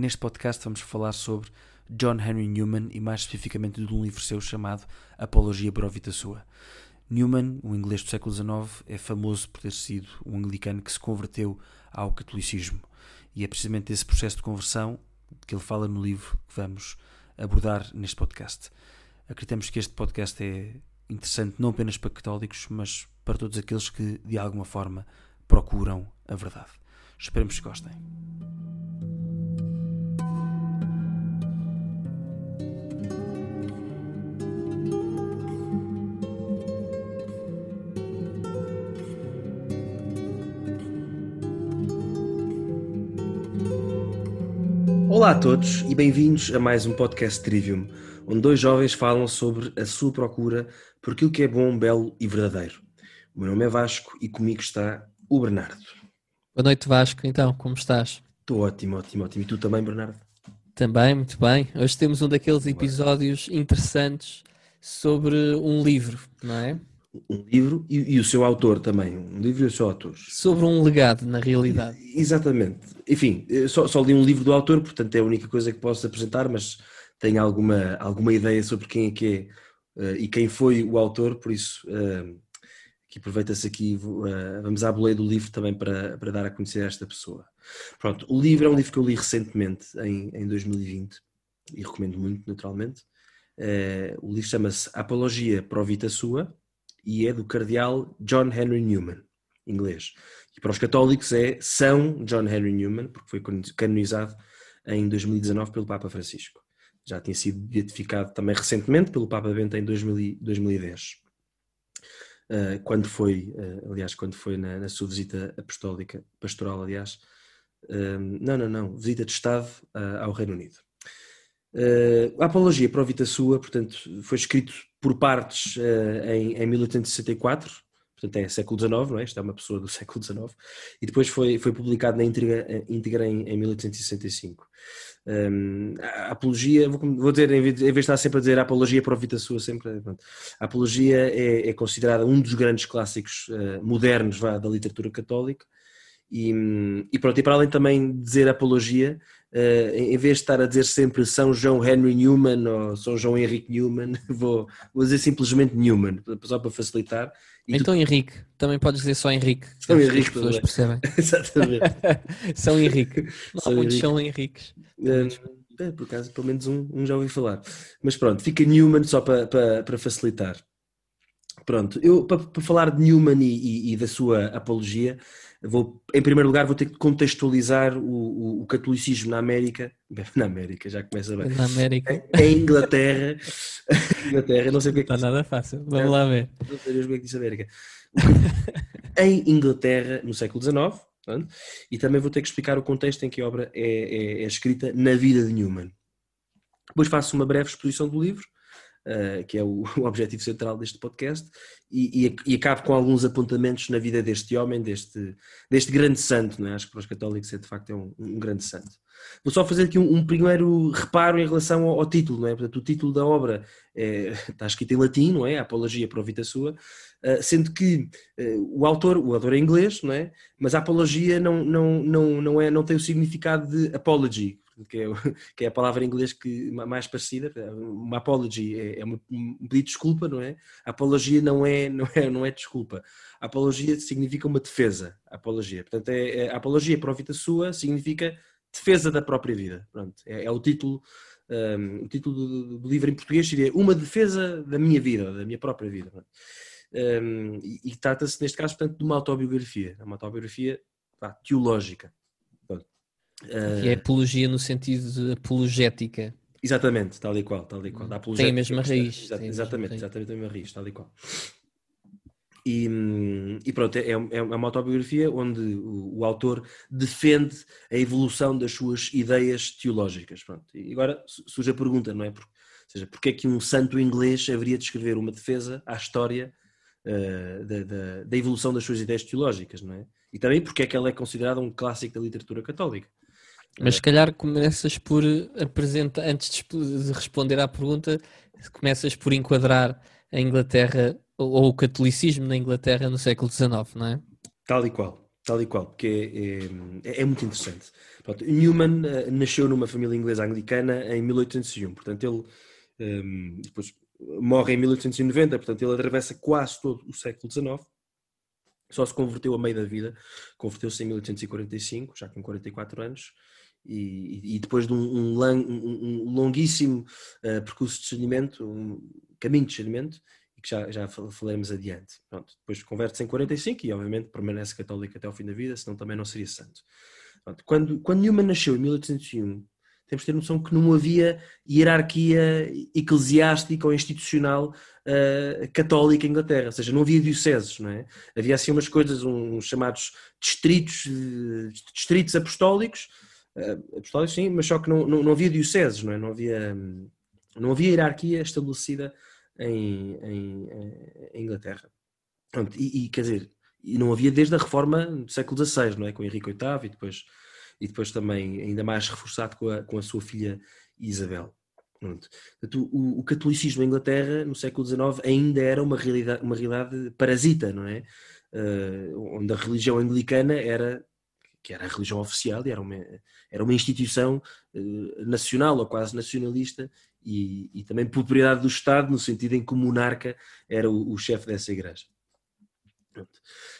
Neste podcast vamos falar sobre John Henry Newman e mais especificamente de um livro seu chamado Apologia Vita Sua. Newman, o inglês do século XIX, é famoso por ter sido um anglicano que se converteu ao catolicismo. E é precisamente esse processo de conversão que ele fala no livro que vamos abordar neste podcast. Acreditamos que este podcast é interessante não apenas para católicos, mas para todos aqueles que de alguma forma procuram a verdade. Esperemos que gostem. Olá a todos e bem-vindos a mais um podcast Trivium, onde dois jovens falam sobre a sua procura por aquilo que é bom, belo e verdadeiro. O meu nome é Vasco e comigo está o Bernardo. Boa noite, Vasco. Então, como estás? Estou ótimo, ótimo, ótimo. E tu também, Bernardo? Também, muito bem. Hoje temos um daqueles episódios interessantes sobre um livro, não é? Um livro e, e, o seu autor também. Um livro e o seu autor. Sobre um legado, na realidade. Exatamente. Enfim, só, só li um livro do autor, portanto é a única coisa que posso apresentar, mas tenho alguma, alguma ideia sobre quem é que é uh, e quem foi o autor, por isso uh, que aproveita-se aqui, uh, vamos à boleia do livro também para, para dar a conhecer esta pessoa. Pronto, o livro é um livro que eu li recentemente, em, em 2020, e recomendo muito, naturalmente. o livro chama-se Apologia Pro Vita Sua, e é do cardeal John Henry Newman, inglês. E para os católicos é São John Henry Newman, porque foi canonizado em 2019 pelo Papa Francisco. Já tinha sido beatificado também recentemente pelo Papa Bento em 2010. Uh, quando foi, uh, aliás, quando foi na, na, sua visita apostólica, pastoral, aliás, uh, não, não, não, visita de Estado ao Reino Unido. a Apologia para o Vita Sua, portanto, foi escrito por partes uh, em, em 1864, portanto é século XIX, não é? Isto é uma pessoa do século XIX, e depois foi, foi publicado na íntegra, eh, íntegra em, em 1865. Um, a apologia, vou, vou dizer, em vez, de estar sempre a dizer a apologia para a sua, sempre, pronto, a apologia é, é, considerada um dos grandes clássicos uh, modernos vá, da literatura católica, e, e pronto, e para além também dizer apologia, em vez de estar a dizer sempre São João Henry Newman ou São João Henrique Newman, vou, vou dizer simplesmente Newman, só para facilitar. E então tu... Henrique, também podes dizer só Henrique. São Henrique, as pessoas percebem. Exatamente. São Henrique. Não São há muitos São Henriques. Uh, é, por acaso, pelo menos um, um, já ouvi falar. Mas pronto, fica Newman só para, para, para facilitar. Pronto, eu para, para falar de Newman e, e, e da sua apologia, Vou, em primeiro lugar, vou ter que contextualizar o, o, o, catolicismo na América. Na América, já começa bem. Na América. Em, Inglaterra. Inglaterra, não sei o que é que. Está nada fácil. Vamos lá ver. Não sei é que América. em Inglaterra, no século XIX. E também vou ter que explicar o contexto em que a obra é, é, é escrita na vida de Newman. Depois faço uma breve exposição do livro uh, que é o, o, objetivo central deste podcast, e, e, e acabo com alguns apontamentos na vida deste homem, deste, deste grande santo, não é? acho que para os católicos é de facto é um, um grande santo. Vou só fazer aqui um, um primeiro reparo em relação ao, ao, título, não é? Portanto, o título da obra é, está escrito em latim, não é? A Apologia Pro Vita Sua, uh, sendo que uh, o autor, o autor é inglês, não é? Mas a apologia não, não, não, não, é, não tem o significado de apology, que é, que é a palavra em inglês que, mais parecida. Uma apology é, é um pedido de desculpa, não é? Apologia não é, não é, não é desculpa. Apologia significa uma defesa. Apologia. Portanto, é, é, a apologia para a vida sua significa defesa da própria vida. Pronto, é, é o título. Um, o título do, do, livro em português seria Uma Defesa da Minha Vida, da minha própria vida. Um, e, e trata-se, neste caso, portanto, de uma autobiografia. É uma autobiografia pá, teológica. Uh, é apologia no sentido de apologética. Exatamente, tal e qual, tal e qual. Da tem a mesma raiz. Exatamente, exatamente, exatamente a mesma raiz, tal e qual. E, e pronto, é, é uma autobiografia onde o, o, autor defende a evolução das suas ideias teológicas. Pronto. E agora surge a pergunta, não é? Por, ou seja, porque é que um santo inglês haveria de escrever uma defesa à história uh, da, da, da, evolução das suas ideias teológicas, não é? E também porque é que ela é considerada um clássico da literatura católica. Mas se calhar começas por apresentar, antes de responder à pergunta, começas por enquadrar a Inglaterra ou o catolicismo na Inglaterra no século XIX, não é? Tal e qual, tal e qual, porque é, é, é muito interessante. Pronto, Newman uh, nasceu numa família inglesa anglicana em 1801, portanto ele um, depois morre em 1890, portanto ele atravessa quase todo o século XIX, só se converteu a meio da vida, converteu-se em 1845, já com 44 anos, e, e depois de um, um, um, longuíssimo uh, percurso de discernimento, um caminho de discernimento, que já, já falaremos adiante. Pronto, depois converte-se em 45 e obviamente permanece católico até ao fim da vida, senão também não seria santo. Pronto, quando, quando Newman nasceu em 1801, temos de ter noção que não havia hierarquia eclesiástica ou institucional uh, católica em Inglaterra, ou seja, não havia dioceses, não é? Havia assim umas coisas, uns chamados distritos, uh, distritos apostólicos, uh, apostólicos sim, mas só que não, não, não, havia dioceses, não é? Não havia, não havia hierarquia estabelecida em, em, em Inglaterra. Pronto, e, e, quer dizer, e não havia desde a reforma do século XVI, não é? Com Henrique VIII e depois e depois também ainda mais reforçado com a, com a sua filha Isabel. O, o, catolicismo em Inglaterra no século XIX ainda era uma realidade, uma realidade parasita, não é? Uh, onde a religião anglicana era que era a religião oficial e era uma, era uma instituição uh, nacional ou quase nacionalista e, e, também propriedade do Estado no sentido em que o monarca era o, o chefe dessa igreja.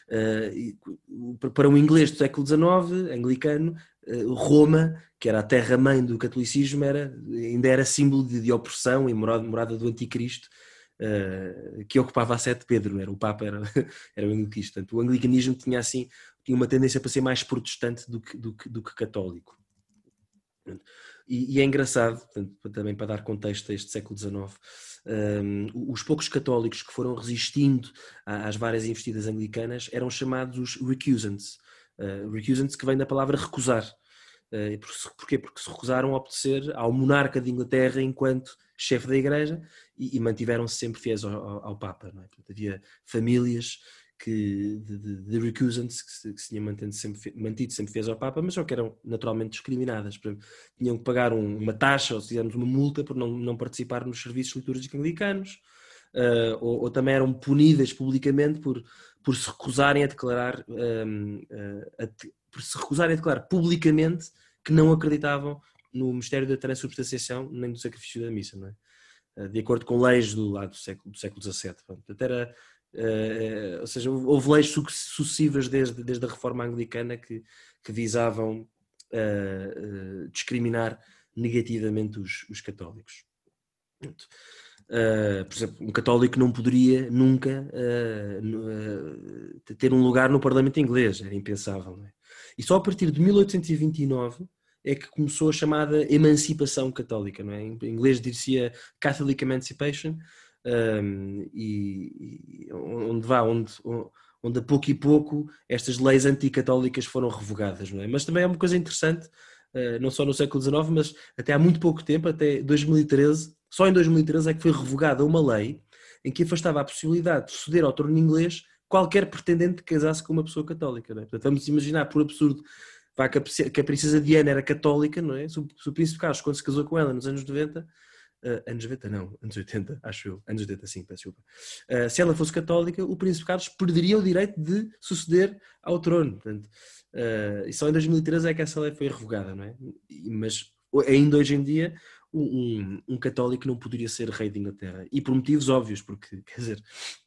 Uh, para um inglês do século XIX, anglicano, uh, Roma, que era a terra-mãe do catolicismo, era, ainda era símbolo de, de opressão e morada, morada do anticristo, uh, que ocupava a sete Pedro, era? o Papa era, era o anglicanista. Portanto, o anglicanismo tinha assim tinha uma tendência para ser mais protestante do que, do que, do que católico. E, e, é engraçado, também para dar contexto a este século XIX, um, os poucos católicos que foram resistindo às várias investidas anglicanas eram chamados os recusants. Uh, recusants que vem da palavra recusar. Uh, porquê? Porque se recusaram a obedecer ao monarca de Inglaterra enquanto chefe da igreja e, e mantiveram-se sempre fiéis ao, ao, ao Papa. É? Portanto, havia famílias que, de, de, de recusants que se, que se mantido sempre, mantido sempre fiéis ao Papa, mas só que eram naturalmente discriminadas. Tinham que pagar um, uma taxa ou, se digamos, uma multa por não, não participar nos serviços litúrgicos anglicanos, uh, ou, ou, também eram punidas publicamente por, por se recusarem a declarar, um, uh, ah, a, por se recusarem a declarar publicamente que não acreditavam no mistério da transubstanciação nem do sacrifício da missa, não é? Uh, de acordo com leis do, lá do século, do século XVII. Portanto, era ou seja, houve leis sucessivas desde, desde a reforma anglicana que, que visavam uh, uh, discriminar negativamente os, os católicos. por exemplo, um católico não poderia nunca ter um lugar no Parlamento inglês, era impensável. É? E só a partir de 1829 é que começou a chamada emancipação católica, não é? Em inglês dizia Catholic Emancipation, um, e, e, onde vá, onde, onde a pouco e pouco estas leis anticatólicas foram revogadas, não é? Mas também é uma coisa interessante, uh, não só no século XIX, mas até há muito pouco tempo, até 2013, só em 2013 é que foi revogada uma lei em que afastava a possibilidade de suceder ao trono inglês qualquer pretendente que casasse com uma pessoa católica. Não é? Portanto, vamos imaginar, por absurdo, que a princesa Diana era católica, não é? Se o príncipe Carlos, quando se casou com ela nos anos 90, Uh, anos 90 não, anos 80, acho eu, anos 80 sim, peço desculpa. Uh, se ela fosse católica, o príncipe Carlos perderia o direito de suceder ao trono. Portanto, uh, e só em 2013 é que essa lei foi revogada, não é? Mas ainda hoje em dia um, um, católico não poderia ser rei de Inglaterra. E por motivos óbvios, porque, quer dizer,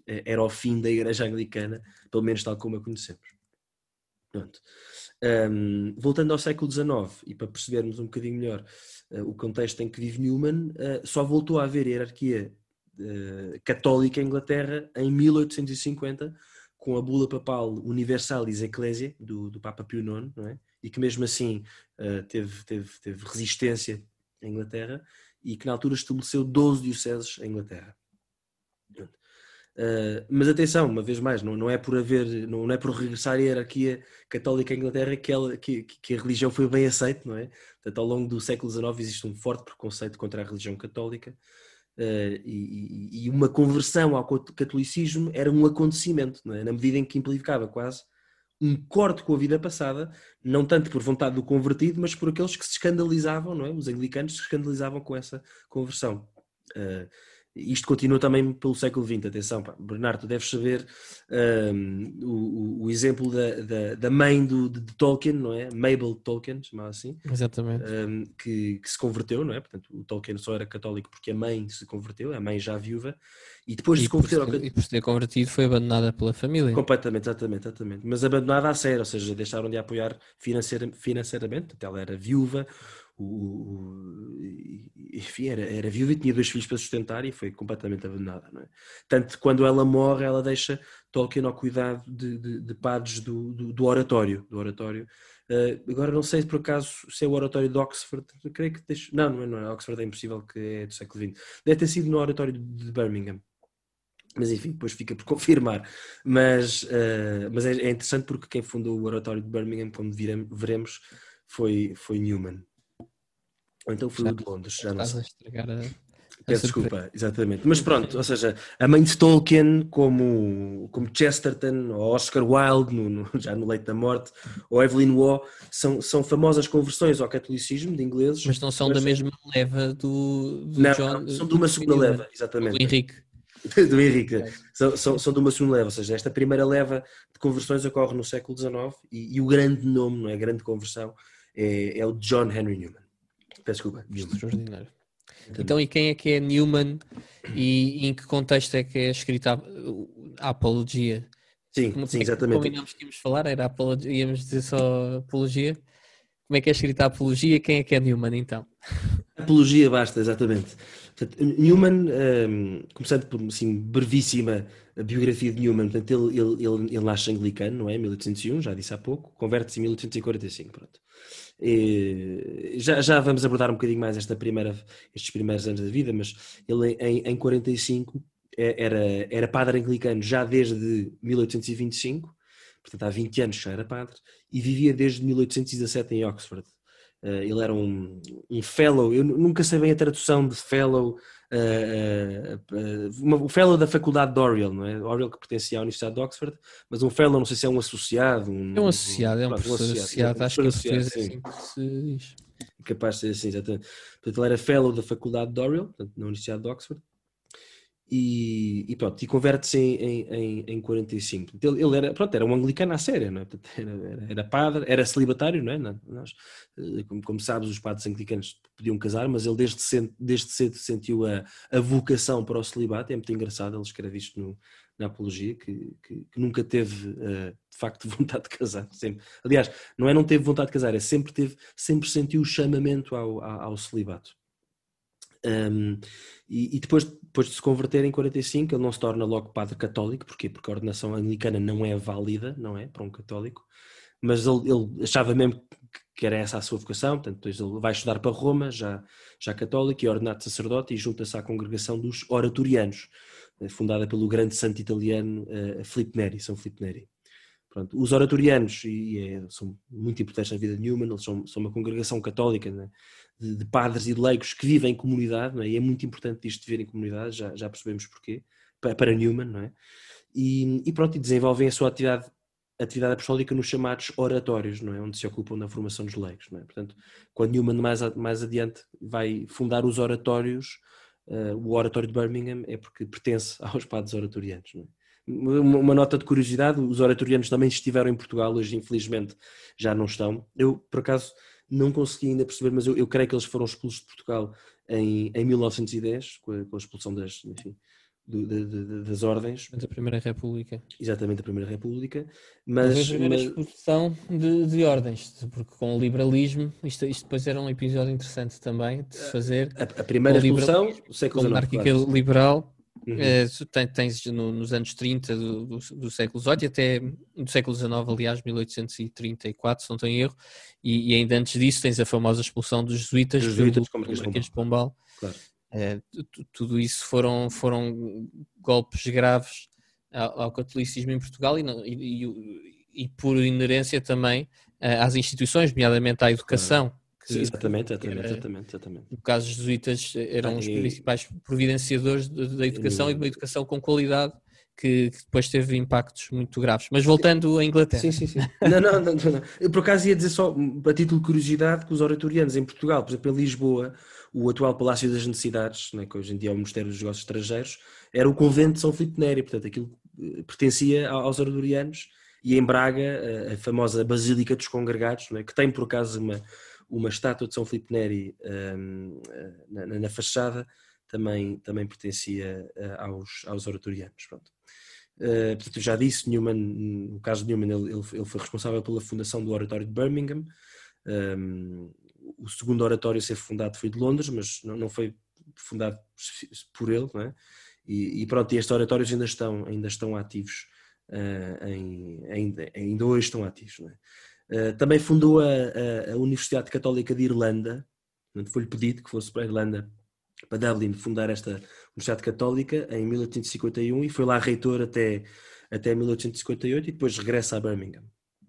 era o fim da igreja anglicana, pelo menos tal como a conhecemos. Pronto. Um, voltando ao século XIX, e para percebermos um bocadinho melhor uh, o contexto em que vive Newman, uh, só voltou a haver hierarquia uh, católica em Inglaterra em 1850, com a bula papal Universalis Ecclesia, do, do Papa Pio IX, é? e que mesmo assim teve, teve, teve resistência em Inglaterra, e que na altura estabeleceu 12 dioceses em Inglaterra. Uh, mas atenção, uma vez mais, não, não é por haver, não, não, é por regressar à hierarquia católica em Inglaterra que, ela, que, que, a religião foi bem aceita, não é? Portanto, ao longo do século XIX existe um forte preconceito contra a religião católica uh, e, e, uma conversão ao catolicismo era um acontecimento, é? na medida em que implicava quase um corte com a vida passada, não tanto por vontade do convertido, mas por aqueles que se escandalizavam, não é? Os anglicanos se escandalizavam com essa conversão. Uh, isto continua também pelo século XX, atenção, pá. Bernardo, tu deves saber um, o, o, exemplo da, da, da mãe do, de, de, Tolkien, não é? Mabel Tolkien, chamava assim. Exatamente. Um, que, que, se converteu, não é? Portanto, o Tolkien só era católico porque a mãe se converteu, a mãe já viúva, e depois e de se converter. E por se ter convertido foi abandonada pela família. Completamente, exatamente, exatamente. Mas abandonada a sério, ou seja, deixaram de apoiar financeira, financeiramente, ela era viúva, o, enfim, era, era viúva e tinha dois filhos para sustentar e foi completamente abandonada. Não é? Tanto quando ela morre, ela deixa Tolkien ao cuidado de, de, de padres do, do, do, oratório. Do oratório. Uh, agora não sei por acaso se é o oratório de Oxford, creio que deixo... não, não é, não é, Oxford é impossível que é do século XX. Deve ter sido no oratório de Birmingham. Mas enfim, depois fica por confirmar. Mas, uh, mas é, é, interessante porque quem fundou o oratório de Birmingham, como veremos, foi, foi Newman. Ou então foi o de Londres, já não sei. A estragar a... Peço desculpa, exatamente. Mas pronto, ou seja, a mãe de Tolkien, como, como Chesterton ou Oscar Wilde, no, no, já no leito da morte, ou Evelyn Waugh, são, são famosas conversões ao catolicismo de ingleses. Mas não são mas... da mesma leva do, do não, John. Não, são de uma segunda leva, exatamente. Do Henrique. do Henrique. São, são, são de uma segunda leva, ou seja, esta primeira leva de conversões ocorre no século XIX e, e o grande nome, não é? A grande conversão é, é o John Henry Newman. Peço desculpa. Extraordinário. Então, e quem é que é Newman e, em que contexto é que é escrita a, a apologia? Sim, Como, sim, é exatamente. Combinámos que íamos falar, era apologia, íamos dizer só apologia. Como é que é escrita a apologia? Quem é que é Newman então? Apologia basta, exatamente. Portanto, Newman, um, começando por assim, brevíssima biografia de Newman, portanto, ele, ele, ele, ele nasce anglicano, não é? 1801, já disse há pouco, converte-se em 1845, pronto. E já, já vamos abordar um bocadinho mais esta primeira, estes primeiros anos da vida, mas ele em, em 45 é, era, era padre anglicano já desde 1825, portanto há 20 anos já era padre, e vivia desde 1817 em Oxford. Uh, ele era um, um fellow, eu nunca sei bem a tradução de fellow, uma, um fellow da faculdade de Oriel, não é? Oriel que pertencia à Universidade de Oxford, mas um fellow, não sei se é um associado. Um, é um associado, é um, professor, um associado, associado, acho que associado, é assim que se diz. Capaz de ser assim, exatamente. Portanto, ele era fellow da faculdade de Oriel, portanto, na Universidade de Oxford, e, e pronto, e converte-se em, em, em 45. Ele, ele, era, pronto, era um anglicano à séria, não é? era, era, padre, era celibatário, não é? Nós, eh, como, como, sabes, os padres anglicanos podiam casar, mas ele desde cedo, desde cedo sentiu a, a vocação para o celibato, é muito engraçado, ele escreve isto no, na apologia, que, que, que nunca teve uh, de facto vontade de casar, sempre. Aliás, não é não teve vontade de casar, é sempre teve, sempre sentiu o chamamento ao, ao, ao celibato. Um, e, e, depois, depois de se converter em 45, ele não se torna logo padre católico, porquê? Porque a ordenação anglicana não é válida, não é? Para um católico, mas ele, ele achava mesmo que era essa a sua vocação, portanto, depois ele vai estudar para Roma, já, já católico, e ordenado sacerdote, e junta-se à congregação dos oratorianos, eh, fundada pelo grande santo italiano uh, Filipe Neri, São Filipe Neri. Pronto, os oratorianos e, é, são muito importantes na vida de Newman, eles são, são uma congregação católica, né? de, de, padres e de leigos que vivem em comunidade, é? e é muito importante isto de viver em comunidade, já, já percebemos porquê, para, para Newman, não é? E, e, pronto, e desenvolvem a sua atividade, atividade apostólica nos chamados oratórios, não é? Onde se ocupam da formação dos leigos, não é? Portanto, quando Newman mais, mais adiante vai fundar os oratórios, uh, o oratório de Birmingham é porque pertence aos padres oratorianos, não é? Uma nota de curiosidade, os oratorianos também estiveram em Portugal, hoje infelizmente já não estão. Eu, por acaso, não consegui ainda perceber, mas eu, eu creio que eles foram expulsos de Portugal em, em 1910, com a, com a expulsão das, enfim, do, de, de, das ordens. Da Primeira República. Exatamente, a Primeira República. Mas, a primeira mas... expulsão de, de, ordens, porque com o liberalismo, isto, isto depois era um episódio interessante também de se fazer. A, a primeira expulsão, o século XIX. monárquica claro. liberal, Uhum. Uh, tens no, nos anos 30 do, do, do, século XVIII e até do século XIX, aliás, 1834, se não estou em erro, e, e, ainda antes disso tens a famosa expulsão dos jesuítas, dos jesuítas do Marquês de Pombal. Claro. Uh, tudo isso foram, foram golpes graves ao, ao catolicismo em Portugal e, e, e, e por inerência também uh, às instituições, nomeadamente à educação. Claro que, exatamente, exatamente, exatamente, exatamente. No caso, os jesuítas eram ah, os principais providenciadores da educação e de uma educação com qualidade que, que, depois teve impactos muito graves. Mas voltando à Inglaterra. Sim, sim, sim. não, não, não, não, Eu por acaso ia dizer só, a título de curiosidade, que os oratorianos em Portugal, por exemplo, em Lisboa, o atual Palácio das Necessidades, né, que hoje em dia é o Ministério dos Negócios Estrangeiros, era o convento de São Filipe Neri, portanto aquilo eh, pertencia aos oratorianos, e em Braga, a famosa Basílica dos Congregados, né, que tem por acaso uma, uma estátua de São Filipe Neri um, na, na, fachada, também, também pertencia uh, aos, aos oratorianos. Pronto. Uh, portanto, já disse, Newman, no caso de Newman, ele, ele foi responsável pela fundação do Oratório de Birmingham. Um, o segundo oratório a ser fundado foi de Londres, mas não, não foi fundado por ele, não é? E, e, pronto, e estes oratórios ainda estão, ainda estão ativos, uh, em, ainda, ainda hoje estão ativos. É? Uh, também fundou a, a, a, Universidade Católica de Irlanda, foi-lhe pedido que fosse para a Irlanda, para Dublin, fundar esta Universidade Católica em 1851 e foi lá reitor até, até 1858 e depois regressa a Birmingham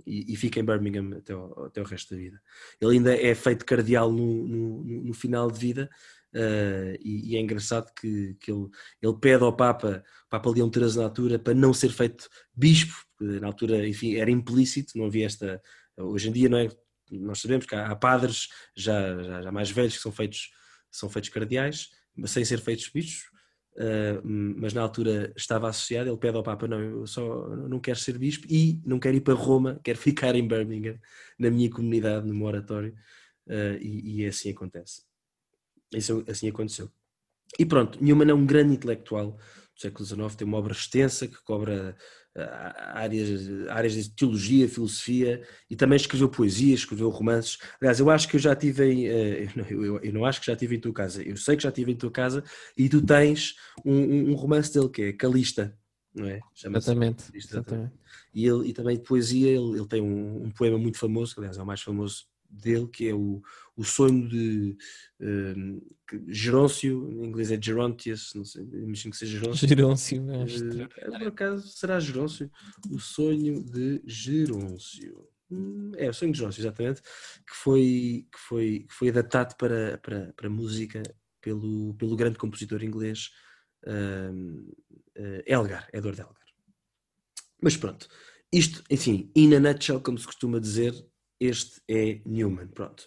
e, e, fica em Birmingham até o, até o resto da vida. Ele ainda é feito cardeal no, no, no final de vida uh, e, e, é engraçado que, que ele, ele pede ao Papa, Papa Leão XIII na altura, para não ser feito bispo, porque na altura, enfim, era implícito, não havia esta... Hoje em dia não é... Nós sabemos que há, padres já, já, já mais velhos que são feitos, são feitos cardeais, sem ser feitos bispos, Uh, mas na altura estava associado, ele pede ao Papa, não, eu só não quero ser bispo e não quero ir para Roma, quero ficar em Birmingham, na minha comunidade, no meu oratório, uh, e, e, assim acontece. Isso assim aconteceu. E pronto, Newman é um grande intelectual do século XIX, tem uma obra extensa que cobra áreas, áreas de teologia, filosofia e também escreveu poesia, escreveu romances. Aliás, eu acho que eu já tive em, eh, eu, eu, não acho que já tive em tua casa, eu sei que já tive em tua casa e tu tens um, um romance dele que é Calista, não é? Exatamente, Calista, exatamente. E, ele, e também de poesia, ele, ele tem um, um, poema muito famoso, que aliás é o mais famoso dele, que é o, o sonho de um, Geróncio, em inglês é Gerontius, não sei, imagino que seja Geróncio. Geróncio, uh, por acaso será Geróncio? O sonho de Geróncio. Hum, é, o sonho de Geróncio, exatamente, que foi, que foi, que foi adaptado para, para, para música pelo, pelo grande compositor inglês um, uh, Elgar, Edward Elgar. Mas pronto, isto, enfim, in a nutshell, como se costuma dizer, este é Newman, pronto.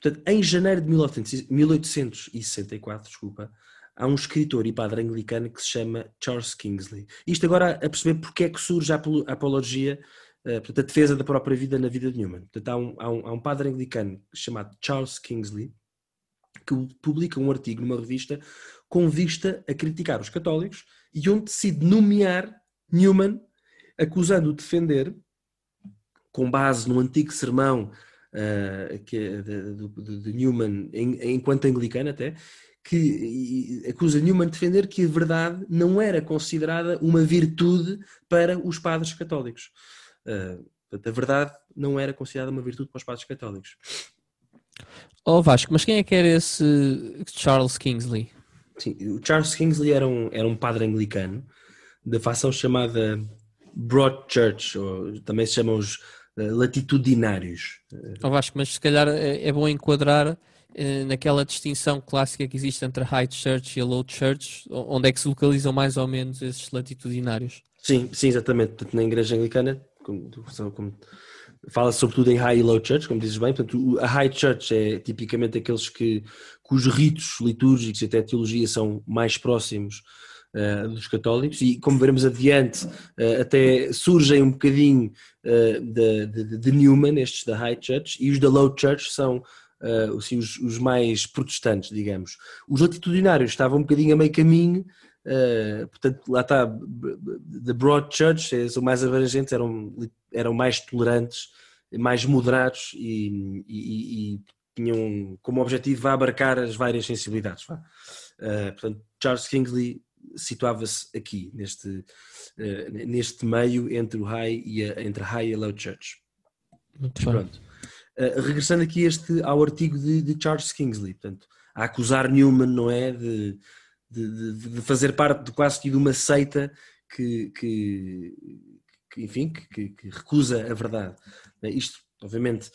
Portanto, em janeiro de 1864, desculpa, há um escritor e padre anglicano que se chama Charles Kingsley. Isto agora a perceber porque é que surge a apologia, eh, portanto, a defesa da própria vida na vida de Newman. Portanto, há um, há um, há um padre anglicano chamado Charles Kingsley que publica um artigo numa revista com vista a criticar os católicos e onde decide nomear Newman, acusando-o de defender com base no antigo sermão uh, que é de, de, de, Newman, em, enquanto anglicano até, que acusa Newman de defender que a verdade não era considerada uma virtude para os padres católicos. Uh, a verdade não era considerada uma virtude para os padres católicos. Oh Vasco, mas quem é que era esse Charles Kingsley? Sim, o Charles Kingsley era um, era um padre anglicano da facção chamada Broad Church, ou também se chamam os latitudinários. Oh Vasco, mas se calhar é, é bom enquadrar eh, naquela distinção clássica que existe entre a High Church e a Low Church, onde é que se localizam mais ou menos esses latitudinários? Sim, sim, exatamente. Portanto, na Igreja Anglicana, como, como, fala sobretudo em High e Low Church, como dizes bem. Portanto, a High Church é tipicamente aqueles que, cujos ritos litúrgicos e até a teologia são mais próximos uh, dos católicos e como veremos adiante uh, até surgem um bocadinho uh, de, de, de, Newman, estes da High Church e os da Low Church são assim, os, os, mais protestantes, digamos. Os latitudinários estavam um bocadinho a meio caminho, portanto lá está, the Broad Church, são mais abrangentes, eram, eram mais tolerantes, mais moderados e, e, e tinham como objetivo abarcar as várias sensibilidades. Uh, portanto, Charles Kingsley situava-se aqui, neste, uh, neste meio entre o high e a, entre high e a low church. Muito Pronto. Uh, regressando aqui este, ao artigo de, de, Charles Kingsley, portanto, a acusar Newman, não é, de, de, de fazer parte de quase que de uma seita que, que, que enfim, que, que, recusa a verdade. Isto, obviamente,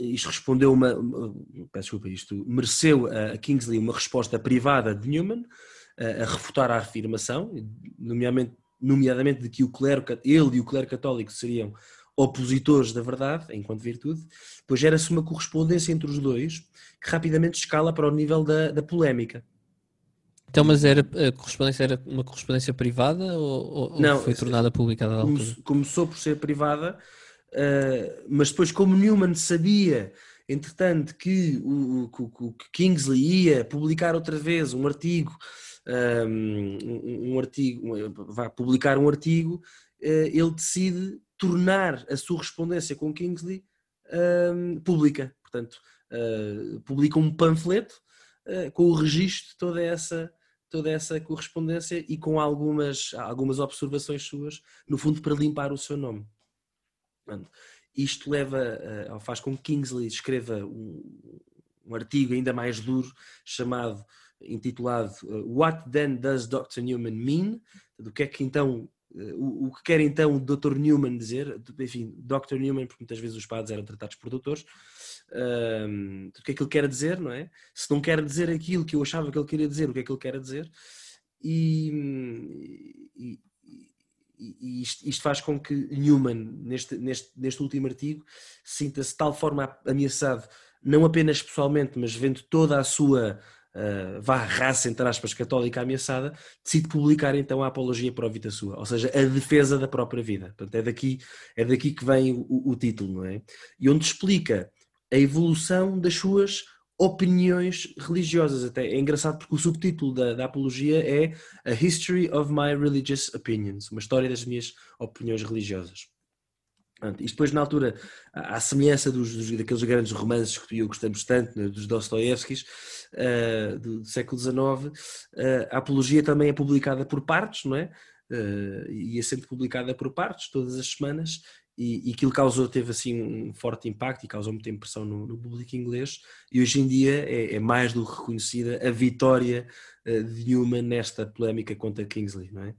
isto respondeu uma peço desculpa, isto mereceu a Kingsley uma resposta privada de Newman, a refutar a afirmação, nomeadamente nomeadamente de que o clero, ele e o clero católico seriam opositores da verdade, enquanto virtude, depois gera-se uma correspondência entre os dois que rapidamente escala para o nível da, da polémica. Então, mas era, a correspondência era uma correspondência privada ou, ou Não, foi tornada pública? Come, começou por ser privada, uh, mas depois, como Newman sabia, entretanto, que o, o, o Kingsley ia publicar outra vez um artigo, um, um artigo, vai publicar um artigo, uh, ele decide tornar a sua correspondência com Kingsley pública. Portanto, uh, publica um panfleto com o registro de toda essa toda essa correspondência e com algumas, algumas observações suas, no fundo, para limpar o seu nome. Isto leva, uh, faz com que Kingsley escreva um, um artigo ainda mais duro, chamado, intitulado uh, What then does Dr. Newman mean? Do que é que então o, o, que quer então o Dr. Newman dizer, enfim, Dr. Newman, porque muitas vezes os padres eram tratados por doutores, um, o que é que ele quer dizer, não é? Se não quer dizer aquilo que eu achava que ele queria dizer, o que é que ele quer dizer? E, e, e isto, isto, faz com que Newman, neste, neste, neste último artigo, sinta-se de tal forma ameaçado, não apenas pessoalmente, mas vendo toda a sua uh, vá raça, entre aspas, católica ameaçada, decide publicar então a apologia para a vida sua, ou seja, a defesa da própria vida. Portanto, é daqui, é daqui que vem o, o título, não é? E onde explica a evolução das suas opiniões religiosas. Até é engraçado porque o subtítulo da, da, apologia é A History of My Religious Opinions, uma história das minhas opiniões religiosas. Isto depois, na altura, à semelhança dos, dos, daqueles grandes romances que gostamos tanto, né, dos Dostoiévskis, uh, do, do, século XIX, uh, a Apologia também é publicada por partes, não é? Uh, e é sempre publicada por partes, todas as semanas, e, e aquilo causou, teve assim um forte impacto e causou muita impressão no, no público inglês, e hoje em dia é, é mais do que reconhecida a vitória de Newman nesta polémica contra Kingsley, não é?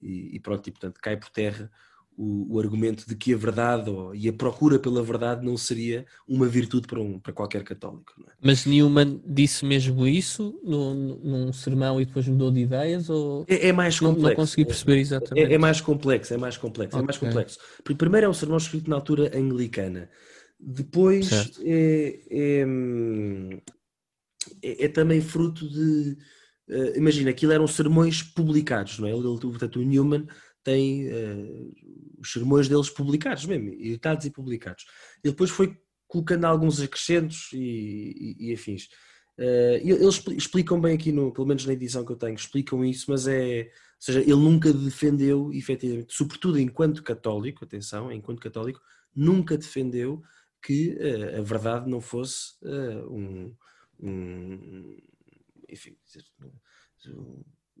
E, e pronto, e portanto cai por terra o, o, argumento de que a verdade ou, e a procura pela verdade não seria uma virtude para, um, para qualquer católico. É? Mas Newman disse mesmo isso no, num sermão e depois mudou de ideias? Ou é, é mais complexo. Não, não consegui perceber exatamente. É, é, mais complexo, é mais complexo, okay. é mais complexo. Primeiro é um sermão escrito na altura anglicana. Depois é, é, é, é, também fruto de. Uh, imagina, aquilo eram sermões publicados, não é? Ele, portanto, o Newman tem uh, os sermões deles publicados mesmo, editados e publicados. E depois foi colocando alguns acrescentos e, e, e afins. Uh, eles explicam bem aqui, no, pelo menos na edição que eu tenho, explicam isso, mas é. Ou seja, ele nunca defendeu, efetivamente, sobretudo enquanto católico, atenção, enquanto católico, nunca defendeu que uh, a verdade não fosse uh, um, um, Enfim,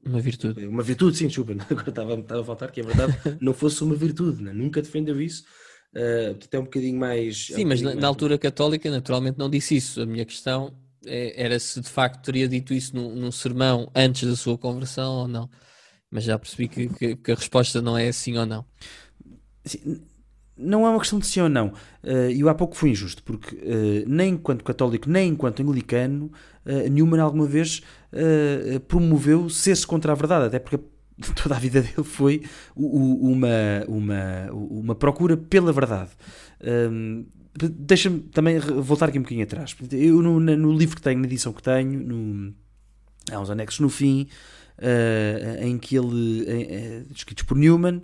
uma virtude. Uma virtude, sim, desculpa, agora estava, estava a faltar que é verdade, não fosse uma virtude, né? nunca defendeu isso. Uh, até um bocadinho mais. Sim, um mas na, mais... na, altura católica, naturalmente, não disse isso. A minha questão é, era se de facto teria dito isso num, num, sermão antes da sua conversão ou não. Mas já percebi que, que, que a resposta não é sim ou não. Sim, não é uma questão de sim ou não. Uh, eu há pouco fui injusto, porque uh, nem enquanto católico, nem enquanto anglicano, uh, Newman alguma vez uh, promoveu ser-se contra a verdade, até porque toda a vida dele foi uma, uma, uma procura pela verdade. Um, Deixa-me também voltar aqui um bocadinho atrás. Eu, no, no, livro que tenho, na edição que tenho, no, há uns anexos no fim, uh, em que ele, uh, escritos por Newman,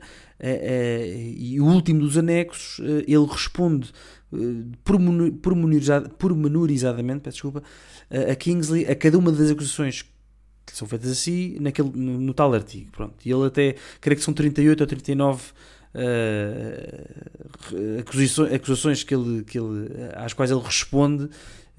e o último dos anexos, ele responde pormenorizadamente, peço desculpa, a Kingsley a cada uma das acusações que são feitas assim naquele, no, no, tal artigo. Pronto. E ele até, creio que são 38 ou 39 uh, acusações, acusações que ele, que ele, às quais ele responde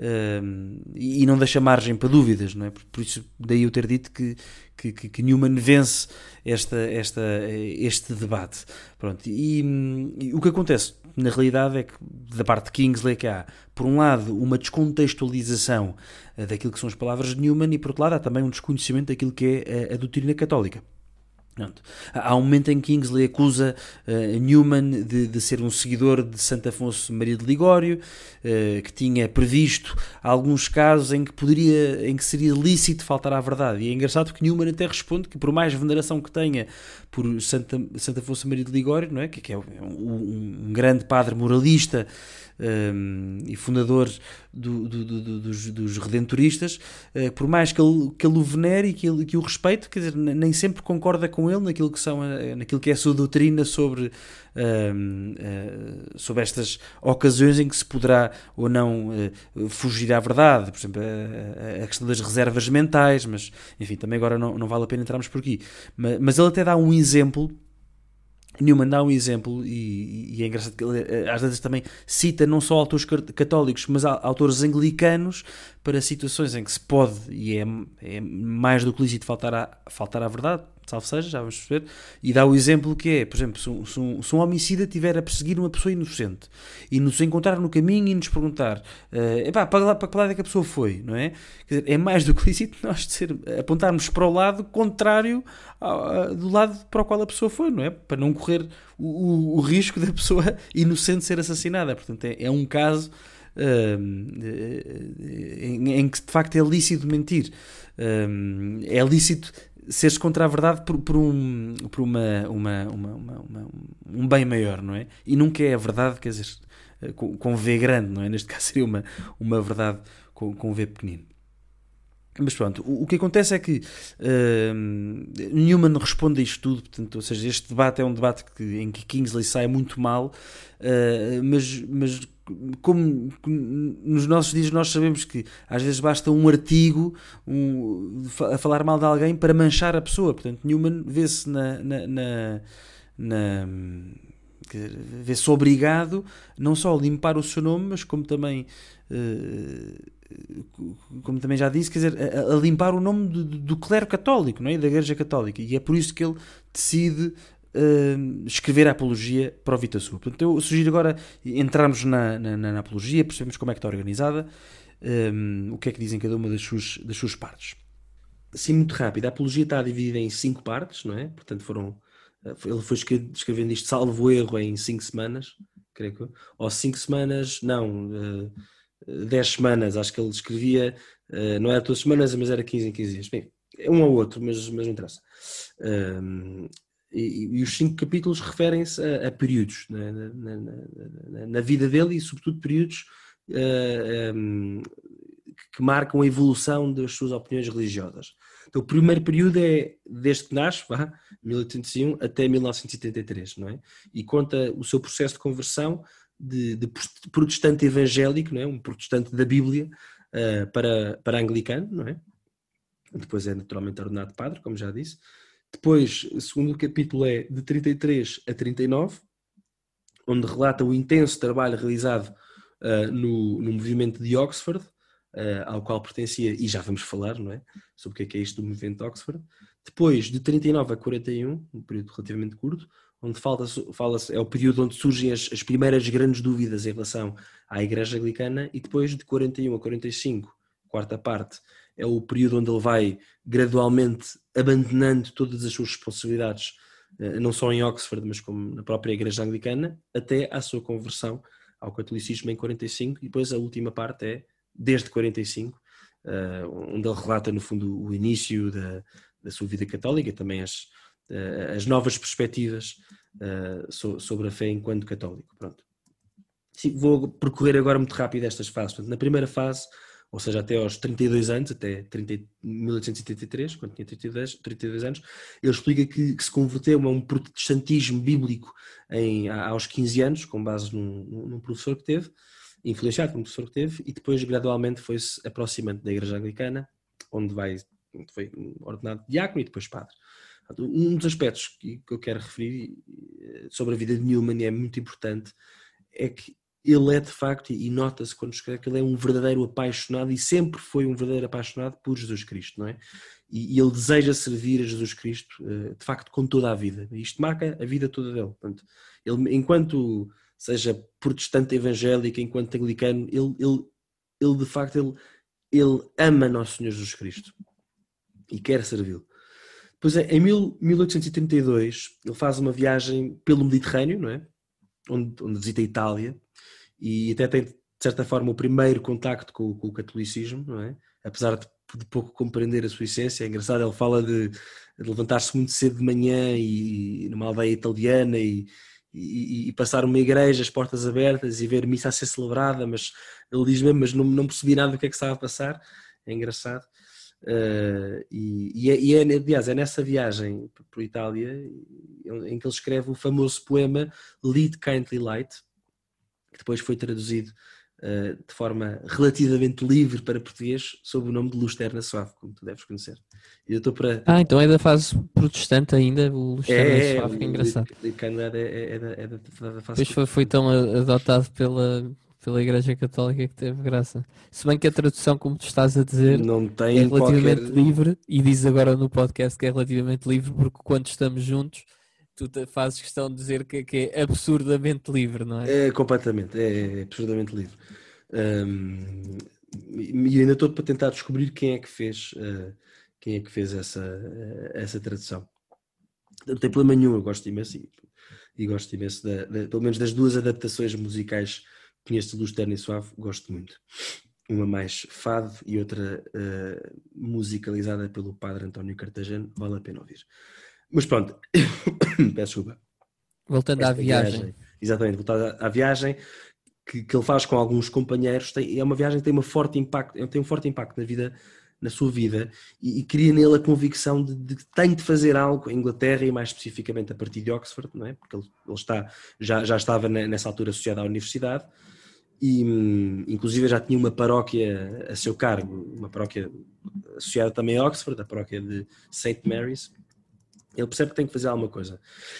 uh, e não deixa margem para dúvidas, não é? Por, por isso, daí eu ter dito que, que, que, Newman vence esta, esta, este debate. Pronto. E, e o que acontece na realidade é que da parte de Kingsley que há, por um lado, uma descontextualização eh, daquilo que são as palavras de Newman e por outro lado há também um desconhecimento daquilo que é a, a doutrina católica. Pronto. Há um momento em que Kingsley acusa uh, Newman de, de, ser um seguidor de Santo Afonso Maria de Ligório, uh, que tinha previsto alguns casos em que poderia, em que seria lícito faltar à verdade. E é engraçado que Newman até responde que por mais veneração que tenha por Santa, Santo Afonso Maria de Ligório, não é? que, que é um, um grande padre moralista, um, e fundador do, do, do, dos, dos, redentoristas, uh, por mais que ele, que ele o venere e que, ele, que o respeite, quer dizer, nem sempre concorda com ele naquilo que, são a, naquilo que é a sua doutrina sobre, um, uh, eh, sobre estas ocasiões em que se poderá ou não uh, fugir à verdade, por exemplo, a, a, questão das reservas mentais, mas enfim, também agora não, não vale a pena entrarmos por aqui. Mas, mas ele até dá um exemplo Newman dá um exemplo, e, e, é engraçado que ele eh, às vezes também cita não só autores católicos, mas autores anglicanos para situações em que se pode, e é, é mais do que lícito faltar à, faltar à verdade, salvo seja, já vamos perceber, e dá o exemplo que é, por exemplo, se um, se um, se um homicida estiver a perseguir uma pessoa inocente e nos encontrar no caminho e nos perguntar uh, epá, para, para que lado é que a pessoa foi, não é? Dizer, é mais do que lícito nós ser, apontarmos para o lado contrário ao, do lado para o qual a pessoa foi, não é? Para não correr o, o, o risco da pessoa inocente ser assassinada. Portanto, é, é um caso em, em, que de facto é lícito mentir. é lícito seres contra a verdade por, por, um, por uma, uma, uma, uma, um bem maior, não é? E nunca é a verdade, quer dizer, com, com V grande, não é? Neste caso seria uma, uma verdade com, com V pequenino. Mas pronto, o, o, que acontece é que uh, Newman responde a isto tudo, portanto, ou seja, este debate é um debate que, em que Kingsley sai muito mal, uh, mas, mas como nos nossos dias nós sabemos que às vezes basta um artigo um, a falar mal de alguém para manchar a pessoa, portanto Newman vê-se na, na, na, na vê-se obrigado não só a limpar o seu nome, mas como também uh, como também já disse, quer dizer, a, a limpar o nome do, do, clero católico, não é? da Igreja Católica. E é por isso que ele decide uh, escrever a apologia para o Vita Sua. Portanto, eu sugiro agora entrarmos na, na, na apologia, percebemos como é que está organizada, um, o que é que dizem cada uma das suas, das suas partes. Sim, muito rápido. A apologia está dividida em cinco partes, não é? Portanto, foram. Eh, ele foi escrevendo isto, salvo erro, em cinco semanas, creio que. Ou cinco semanas, não. Uh, 10 semanas, acho que ele escrevia, não era todas as semanas, mas era 15 em 15 dias. Bem, é um ou outro, mas, mas não interessa. E, os cinco capítulos referem-se a, a, períodos né, na, na, na, vida dele e, sobretudo, períodos uh, um, que marcam a evolução das suas opiniões religiosas. Então, o primeiro período é desde que nasce, vá, 1801 até 1973, não é? E conta o seu processo de conversão de, de protestante evangélico, não é? um protestante da Bíblia, uh, para, para anglicano, não é? Depois é naturalmente ordenado padre, como já disse. Depois, o segundo capítulo é de 33 a 39, onde relata o intenso trabalho realizado uh, no, no movimento de Oxford, uh, ao qual pertencia, e já vamos falar, não é? Sobre o que é, que é isto do movimento de Oxford. Depois, de 39 a 41, um período relativamente curto, onde fala-se, fala é o período onde surgem as, as, primeiras grandes dúvidas em relação à Igreja Anglicana, e depois de 41 a 45, quarta parte, é o período onde ele vai gradualmente abandonando todas as suas responsabilidades, eh, não só em Oxford, mas como na própria Igreja Anglicana, até à sua conversão ao catolicismo em 45, e depois a última parte é desde 45, eh, onde ele relata no fundo o início da, da sua vida católica também as, uh, as novas perspectivas so, sobre a fé enquanto católico. Pronto. Sim, vou percorrer agora muito rápido estas fases. Portanto, na primeira fase, ou seja, até aos 32 anos, até 30, 1883, quando tinha 32, 32 anos, ele explica que, que, se converteu a um protestantismo bíblico em, aos 15 anos, com base num, num professor que teve, influenciado por um professor que teve, e depois gradualmente foi-se aproximando da Igreja Anglicana, onde vai, foi ordenado diácono e depois padre. Um dos aspectos que eu quero referir eh, sobre a vida de Newman e é muito importante é que ele é de facto, e nota-se quando escreve, que ele é um verdadeiro apaixonado e sempre foi um verdadeiro apaixonado por Jesus Cristo, não é? E, ele deseja servir a Jesus Cristo, eh, de facto, com toda a vida. Isto marca a vida toda dele. Portanto, ele, enquanto seja protestante evangélico, enquanto anglicano, ele, ele, ele de facto, ele, ele ama Nosso Senhor Jesus Cristo e quer servi-lo. Pois é, em 1832 ele faz uma viagem pelo Mediterrâneo, não é? Onde, onde visita a Itália e até tem, de certa forma, o primeiro contacto com, com o catolicismo, não é? Apesar de, de, pouco compreender a sua essência. É engraçado, ele fala de, de levantar-se muito cedo de manhã e, e numa aldeia italiana e, e, e, passar uma igreja, as portas abertas e ver missa a ser celebrada, mas ele diz mesmo, mas não, não percebi nada do que é que estava a passar. É engraçado. Uh, e, e, é, e é, aliás, é nessa viagem para a Itália em que ele escreve o famoso poema Lead Kindly Light, que depois foi traduzido uh, de forma relativamente livre para português sob o nome de Lusterna Suave, como tu deves conhecer. Eu estou para... Ah, então é da fase protestante ainda, o Lusterna é, Suave, que é engraçado. Lead Kindly Light é, é, é, da, é da, da fase Depois foi, foi tão adotado pela, pela Igreja Católica que teve graça. Se bem que a tradução, como tu estás a dizer, não tem é relativamente qualquer... livre e diz agora no podcast que é relativamente livre porque quando estamos juntos tu fazes questão de dizer que, que é absurdamente livre, não é? É completamente, é, é absurdamente livre. Um, e ainda estou para tentar descobrir quem é que fez, uh, quem é que fez essa, uh, essa tradução. Não tem problema nenhum, eu gosto imenso e, e gosto imenso, da, da, pelo menos das duas adaptações musicais Luz Terna e Suave, gosto muito. Uma mais fado e outra uh, musicalizada pelo padre António Cartagena, vale a pena ouvir. Mas pronto, peço desculpa. Voltando Esta à viagem. viagem. Exatamente, voltando à, à viagem que, que, ele faz com alguns companheiros, tem, é uma viagem que tem, uma forte impacto, tem um forte impacto na vida na sua vida e, e cria nele a convicção de, de, que tem de fazer algo em Inglaterra e mais especificamente a partir de Oxford, não é? Porque ele, ele está, já, já estava nessa altura associado à universidade e inclusive já tinha uma paróquia a seu cargo, uma paróquia associada também a Oxford, a paróquia de St. Mary's. Ele percebe que tem que fazer alguma coisa.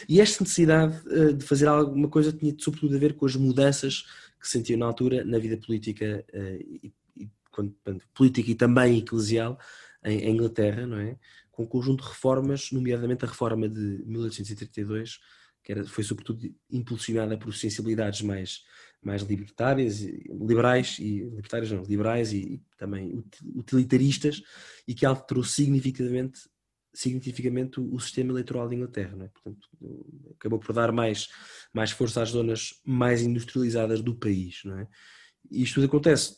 E esta necessidade uh, de fazer alguma coisa tinha sobretudo a ver com as mudanças que sentiu na altura na vida política, uh, e, e, quando, política e também eclesial em, em, Inglaterra, não é? Com um conjunto de reformas, nomeadamente a reforma de 1832, que era, foi sobretudo impulsionada por sensibilidades mais mais libertárias, liberais e libertárias não, liberais e, e também utilitaristas e que alterou significativamente significativamente o, sistema eleitoral de Inglaterra, é? portanto acabou por dar mais mais força às zonas mais industrializadas do país, não é? E isto tudo acontece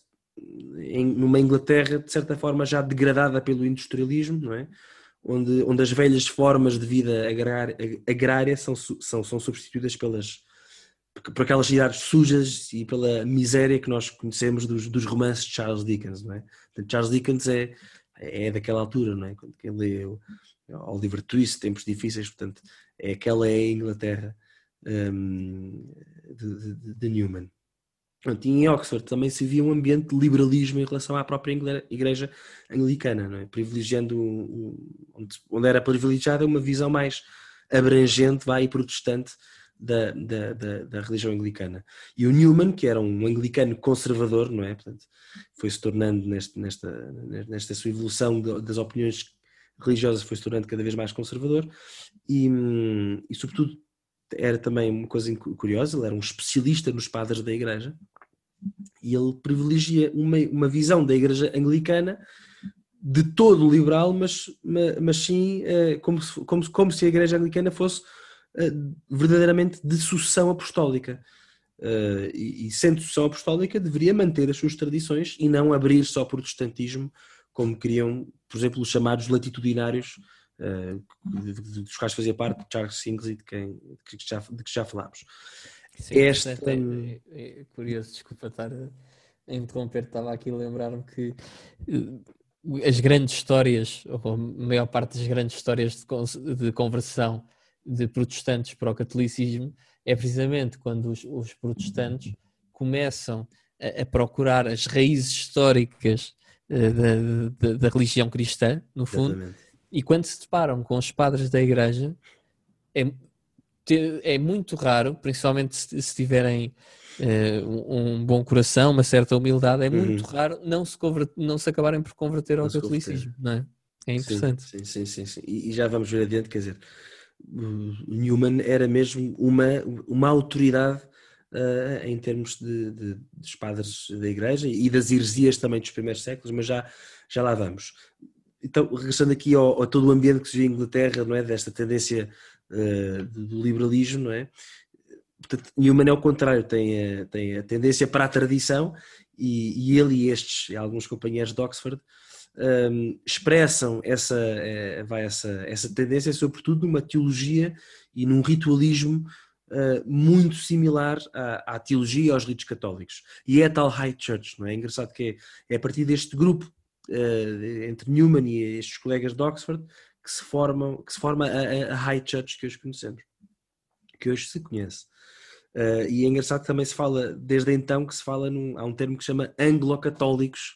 em numa Inglaterra de certa forma já degradada pelo industrialismo, não é? Onde, onde as velhas formas de vida agrária, agrária são, são, são substituídas pelas, por aquelas cidades sujas e pela miséria que nós conhecemos dos, dos romances de Charles Dickens, não é? Charles Dickens é, é daquela altura, não é? Quando quem lê Oliver Twist, Tempos Difíceis, portanto, é aquela é a Inglaterra um, de, de, de, Newman. Pronto, em Oxford também se via um ambiente de liberalismo em relação à própria igreja anglicana, não é? privilegiando onde, era privilegiada uma visão mais abrangente, vai, e protestante da, da, da, da, religião anglicana. E o Newman, que era um anglicano conservador, não é? Portanto, foi se tornando neste, nesta, nesta sua evolução das opiniões religiosas, foi se tornando cada vez mais conservador e, e, sobretudo, era também uma coisa curiosa, ele era um especialista nos padres da igreja e ele privilegia uma, uma visão da igreja anglicana de todo liberal, mas, mas sim eh, como se, como, como se a igreja anglicana fosse eh, verdadeiramente de sucessão apostólica. Uh, e, e, sendo sucessão apostólica, deveria manter as suas tradições e não abrir só protestantismo, como queriam, por exemplo, os chamados latitudinários, dos quais fazia parte Charles Kingsley, de, quem, que, já, de que já falámos. Sim, Esta... é, é, é, curioso, desculpa estar a interromper, estava aqui a lembrar-me que as grandes histórias, ou a maior parte das grandes histórias de, de conversão de protestantes para o catolicismo é precisamente quando os, os protestantes começam a, a, procurar as raízes históricas uh, da, da, da, religião cristã, no fundo, Exatamente. e quando se deparam com os padres da igreja, é, é muito raro, principalmente se, se tiverem uh, um, um, bom coração, uma certa humildade, é muito uhum. raro não se, não se acabarem por converter ao catolicismo, não é? É interessante. Sim, sim, sim, sim. E, e já vamos ver adiante, quer dizer, Newman era mesmo uma, uma autoridade uh, em termos de, de, dos padres da igreja e das heresias também dos primeiros séculos, mas já, já lá vamos. então, regressando aqui ao, a todo o ambiente que se viu em Inglaterra, não é? Desta tendência uh, do liberalismo, não é? Newman é o contrário, tem a, tem a tendência para a tradição e, e ele e estes, e alguns companheiros de Oxford, um, expressam essa, é, vai essa, essa tendência, sobretudo numa teologia e num ritualismo uh, muito similar à, à, teologia e aos ritos católicos. E é a tal High Church, não é? é engraçado que é, é a partir deste grupo uh, entre Newman e estes colegas de Oxford que se, formam, que se forma a, a High Church que hoje conhecemos, que hoje se conhece. Uh, e é engraçado que também se fala, desde então, que se fala num, há um termo que se chama anglo-católicos,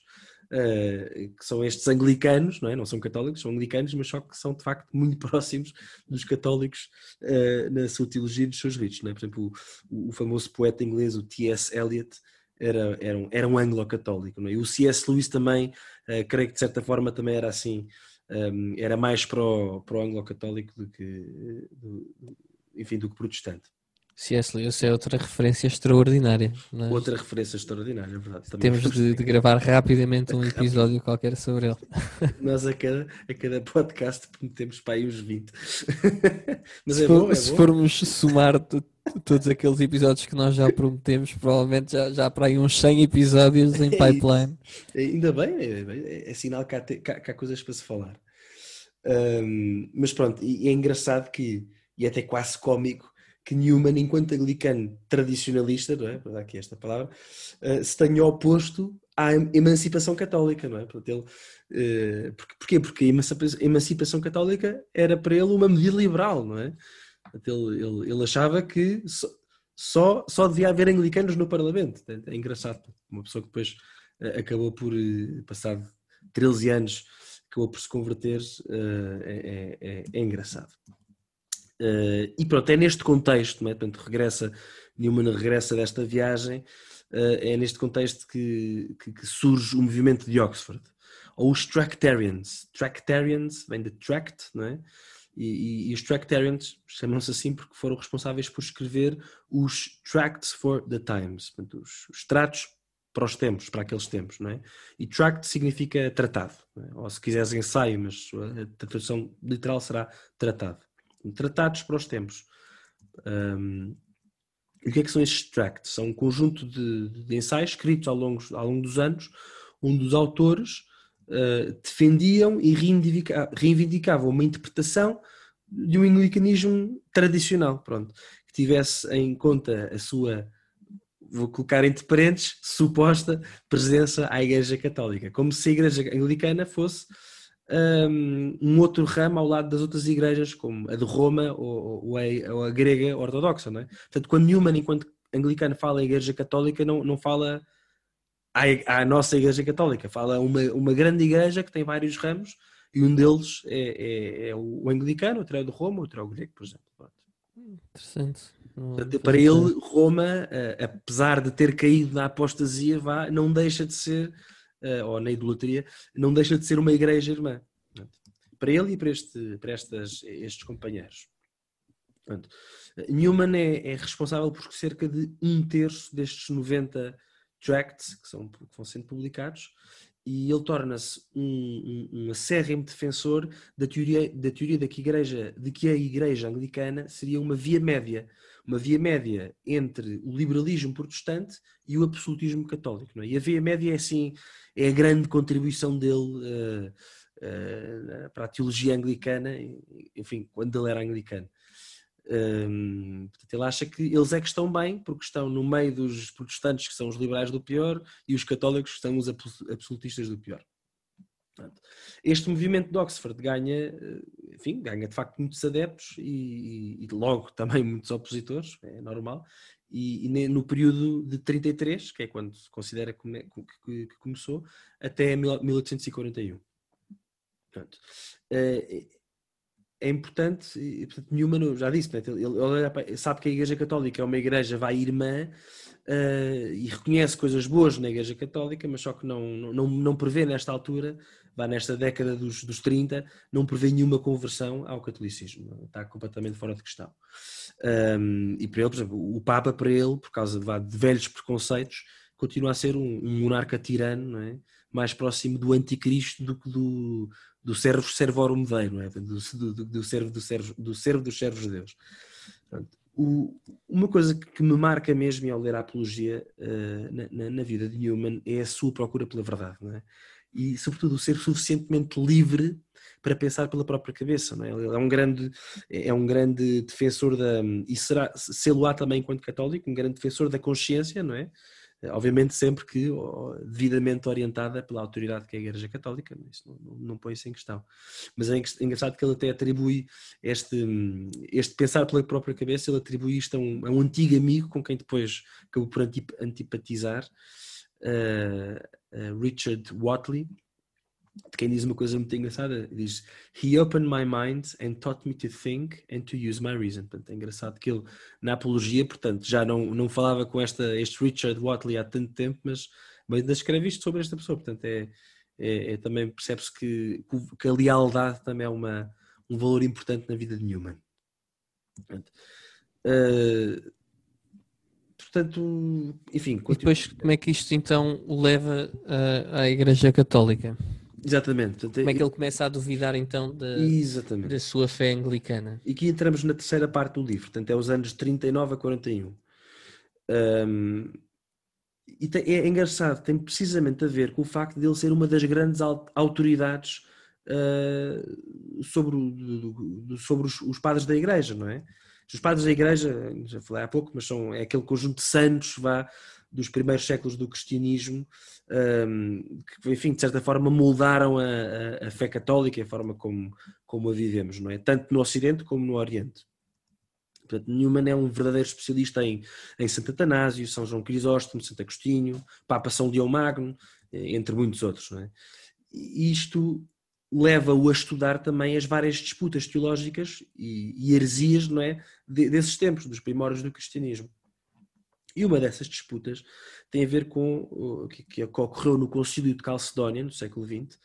uh, que são estes anglicanos, não é? Não são católicos, são anglicanos, mas só que são de facto muito próximos dos católicos uh, na sua teologia e nos seus ritos, é? Por exemplo, o, o famoso poeta inglês, o T.S. Eliot, era, era um, era um anglo-católico, é? E o C.S. Lewis também, creio que de certa forma também era assim, um, era mais para o, para o anglo-católico do que, do, enfim, do que protestante. C.S. Lewis é outra referência extraordinária. Outra referência extraordinária, é verdade. Também Temos de, de, gravar rapidamente um episódio qualquer sobre ele. Nós a cada, a cada podcast prometemos para aí uns 20. Mas se é for, bom, é se bom. formos somar todos aqueles episódios que nós já prometemos, provavelmente já, já para aí uns 100 episódios em é pipeline. É, ainda bem, é, é, sinal que há, que há, coisas para se falar. Um, mas pronto, e é engraçado que, e até quase cómico, que Newman, enquanto anglicano tradicionalista, não é? Para dar aqui esta palavra, uh, se tenha oposto à emancipação católica, não é? Portanto, ele, uh, porquê? Porque a emancipação católica era para ele uma medida liberal, não é? Portanto, ele, ele, ele achava que só, só, só devia haver anglicanos no Parlamento. É engraçado, uma pessoa que depois uh, acabou por, passar 13 anos, acabou por se converter, é, é, é engraçado. Uh, e pronto, é neste contexto, não é? portanto, regressa, Newman regressa desta viagem, uh, é neste contexto que, que, que, surge o movimento de Oxford, ou os Tractarians. Tractarians vem de tract, não é? E, e, e os Tractarians chamam-se assim porque foram responsáveis por escrever os Tracts for the Times, portanto, os, os tratos para os tempos, para aqueles tempos, não é? E tract significa tratado, é? ou se quiseres ensaio, mas a tradução literal será tratado tratados para os tempos. Um, e o que é que são estes tracts? São um conjunto de, de ensaios escritos ao longo, ao longo dos anos, onde os autores uh, defendiam e reivindicavam uma interpretação de um anglicanismo tradicional, pronto, que tivesse em conta a sua, vou colocar entre parênteses, suposta presença à Igreja Católica, como se a Igreja Anglicana fosse um outro ramo ao lado das outras igrejas, como a de Roma ou, ou, a, ou a, grega ortodoxa. Não é? Portanto, quando Newman, enquanto anglicano, fala em igreja católica, não, não fala à, à nossa igreja católica, fala uma, uma grande igreja que tem vários ramos e um deles é, é, é o anglicano, outro é o de Roma, outro é o grego, por exemplo. Interessante. Portanto, para ele, Roma, apesar de ter caído na apostasia, vá, não deixa de ser ou na idolatria, não deixa de ser uma igreja irmã. Para ele e para, este, para estas, estes companheiros. Portanto, Newman é, é, responsável por cerca de um terço destes 90 tracts que, são, que vão sendo publicados e ele torna-se um, um, um acérrimo defensor da teoria, da teoria de, que igreja, de que a igreja anglicana seria uma via média uma via média entre o liberalismo protestante e o absolutismo católico. É? E a via média é assim, é a grande contribuição dele uh, uh, para a teologia anglicana, enfim, quando ele era anglicano. Um, ehm, portanto, ele acha que eles é que estão bem, porque estão no meio dos protestantes que são os liberais do pior e os católicos que são os absolutistas do pior. Portanto, este movimento de Oxford ganha, eh, enfim, ganha de facto muitos adeptos e, e logo também muitos opositores, é normal, e, e, no período de 33, que é quando se considera que, que, que começou, até 1841. Portanto, é, é importante, portanto, Newman já disse, ele, ele, sabe que a Igreja Católica é uma igreja vai irmã uh, e reconhece coisas boas na Igreja Católica, mas só que não, não, não prevê nesta altura vá nesta década dos, dos 30, não prevê nenhuma conversão ao catolicismo, está completamente fora de questão. Um, e para ele, por exemplo, o Papa, para ele, por causa de, de velhos preconceitos, continua a ser um, um monarca tirano, é? mais próximo do anticristo do que do, do servo servorum dei, não é? Do, do, do servo do servo, do servo dos servos de Deus. Portanto, o, uma coisa que me marca mesmo ao ler a apologia uh, na, na, na, vida de Newman é a sua procura pela verdade, é? E sobretudo ser suficientemente livre para pensar pela própria cabeça, não é? Ele é um grande, é um grande defensor da, e será, sê-lo-á também enquanto católico, um grande defensor da consciência, não é? Obviamente sempre que devidamente orientada pela autoridade que é a Igreja Católica, isso não, não, não põe isso em questão. Mas é engraçado que ele até atribui este, este pensar pela própria cabeça, ele atribui isto a um, a um antigo amigo com quem depois acabou por antipatizar, uh, uh, Richard Watley, de quem diz uma coisa muito engraçada, diz He opened my mind and taught me to think and to use my reason. Portanto, é engraçado que ele, na apologia, portanto, já não, não falava com esta, este Richard Watley há tanto tempo, mas, mas ainda escreve isto sobre esta pessoa. Portanto, é, é, é também percebe-se que, que a lealdade também é uma, um valor importante na vida de Newman. Portanto, uh, portanto enfim. E depois, como é que isto então o leva uh, à Igreja Católica? Exatamente. Portanto, Como é que ele começa a duvidar então da, da sua fé anglicana? E aqui entramos na terceira parte do livro, portanto é os anos 39 a 41. Um, e tem, é engraçado, tem precisamente a ver com o facto de ele ser uma das grandes autoridades uh, sobre, o, sobre os, os, padres da igreja, não é? Os padres da igreja, já falei há pouco, mas são, é aquele conjunto de santos, vá, dos primeiros séculos do cristianismo, um, que, enfim, de certa forma moldaram a, a, a, fé católica e a forma como, como a vivemos, não é? Tanto no Ocidente como no Oriente. Portanto, Newman é um verdadeiro especialista em, em Santo Atanásio, São João Crisóstomo, Santo Agostinho, Papa São Leão Magno, eh, entre muitos outros. Não é? Isto leva-o a estudar também as várias disputas teológicas e, e heresias não é? De, desses tempos, dos primórdios do cristianismo. E uma dessas disputas tem a ver com o que, que ocorreu no Concílio de Calcedónia, no século XX,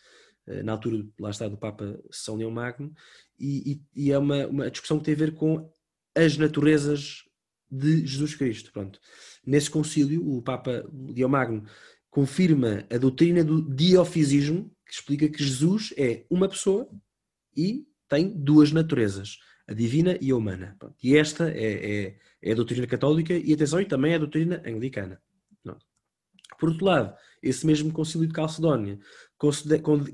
eh, na altura, lá está, do Papa São Leão Magno, e, e, e é uma, uma discussão que tem a ver com as naturezas de Jesus Cristo. Pronto. Nesse concílio, o Papa Leão Magno confirma a doutrina do diofisismo, que explica que Jesus é uma pessoa e tem duas naturezas a divina e a humana. E esta é, é, é, a doutrina católica e atenção, e também é a doutrina anglicana. Por outro lado, esse mesmo concílio de Calcedónia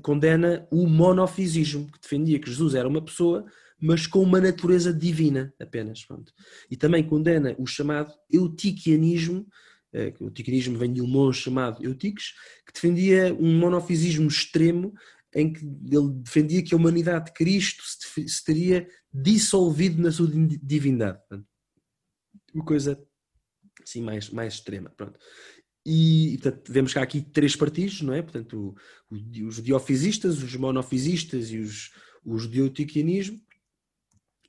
condena o monofisismo, que defendia que Jesus era uma pessoa, mas com uma natureza divina apenas. Pronto. E também condena o chamado eutiquianismo, eh, o eutiquianismo vem de um monge chamado Eutiques, que defendia um monofisismo extremo em que ele defendia que a humanidade de Cristo se, teria dissolvido na sua divindade. uma coisa assim mais, mais extrema. Pronto. E portanto, vemos cá aqui três partidos, não é? Portanto, o, o, os diofisistas, os monofisistas e os, os deutiquianismo.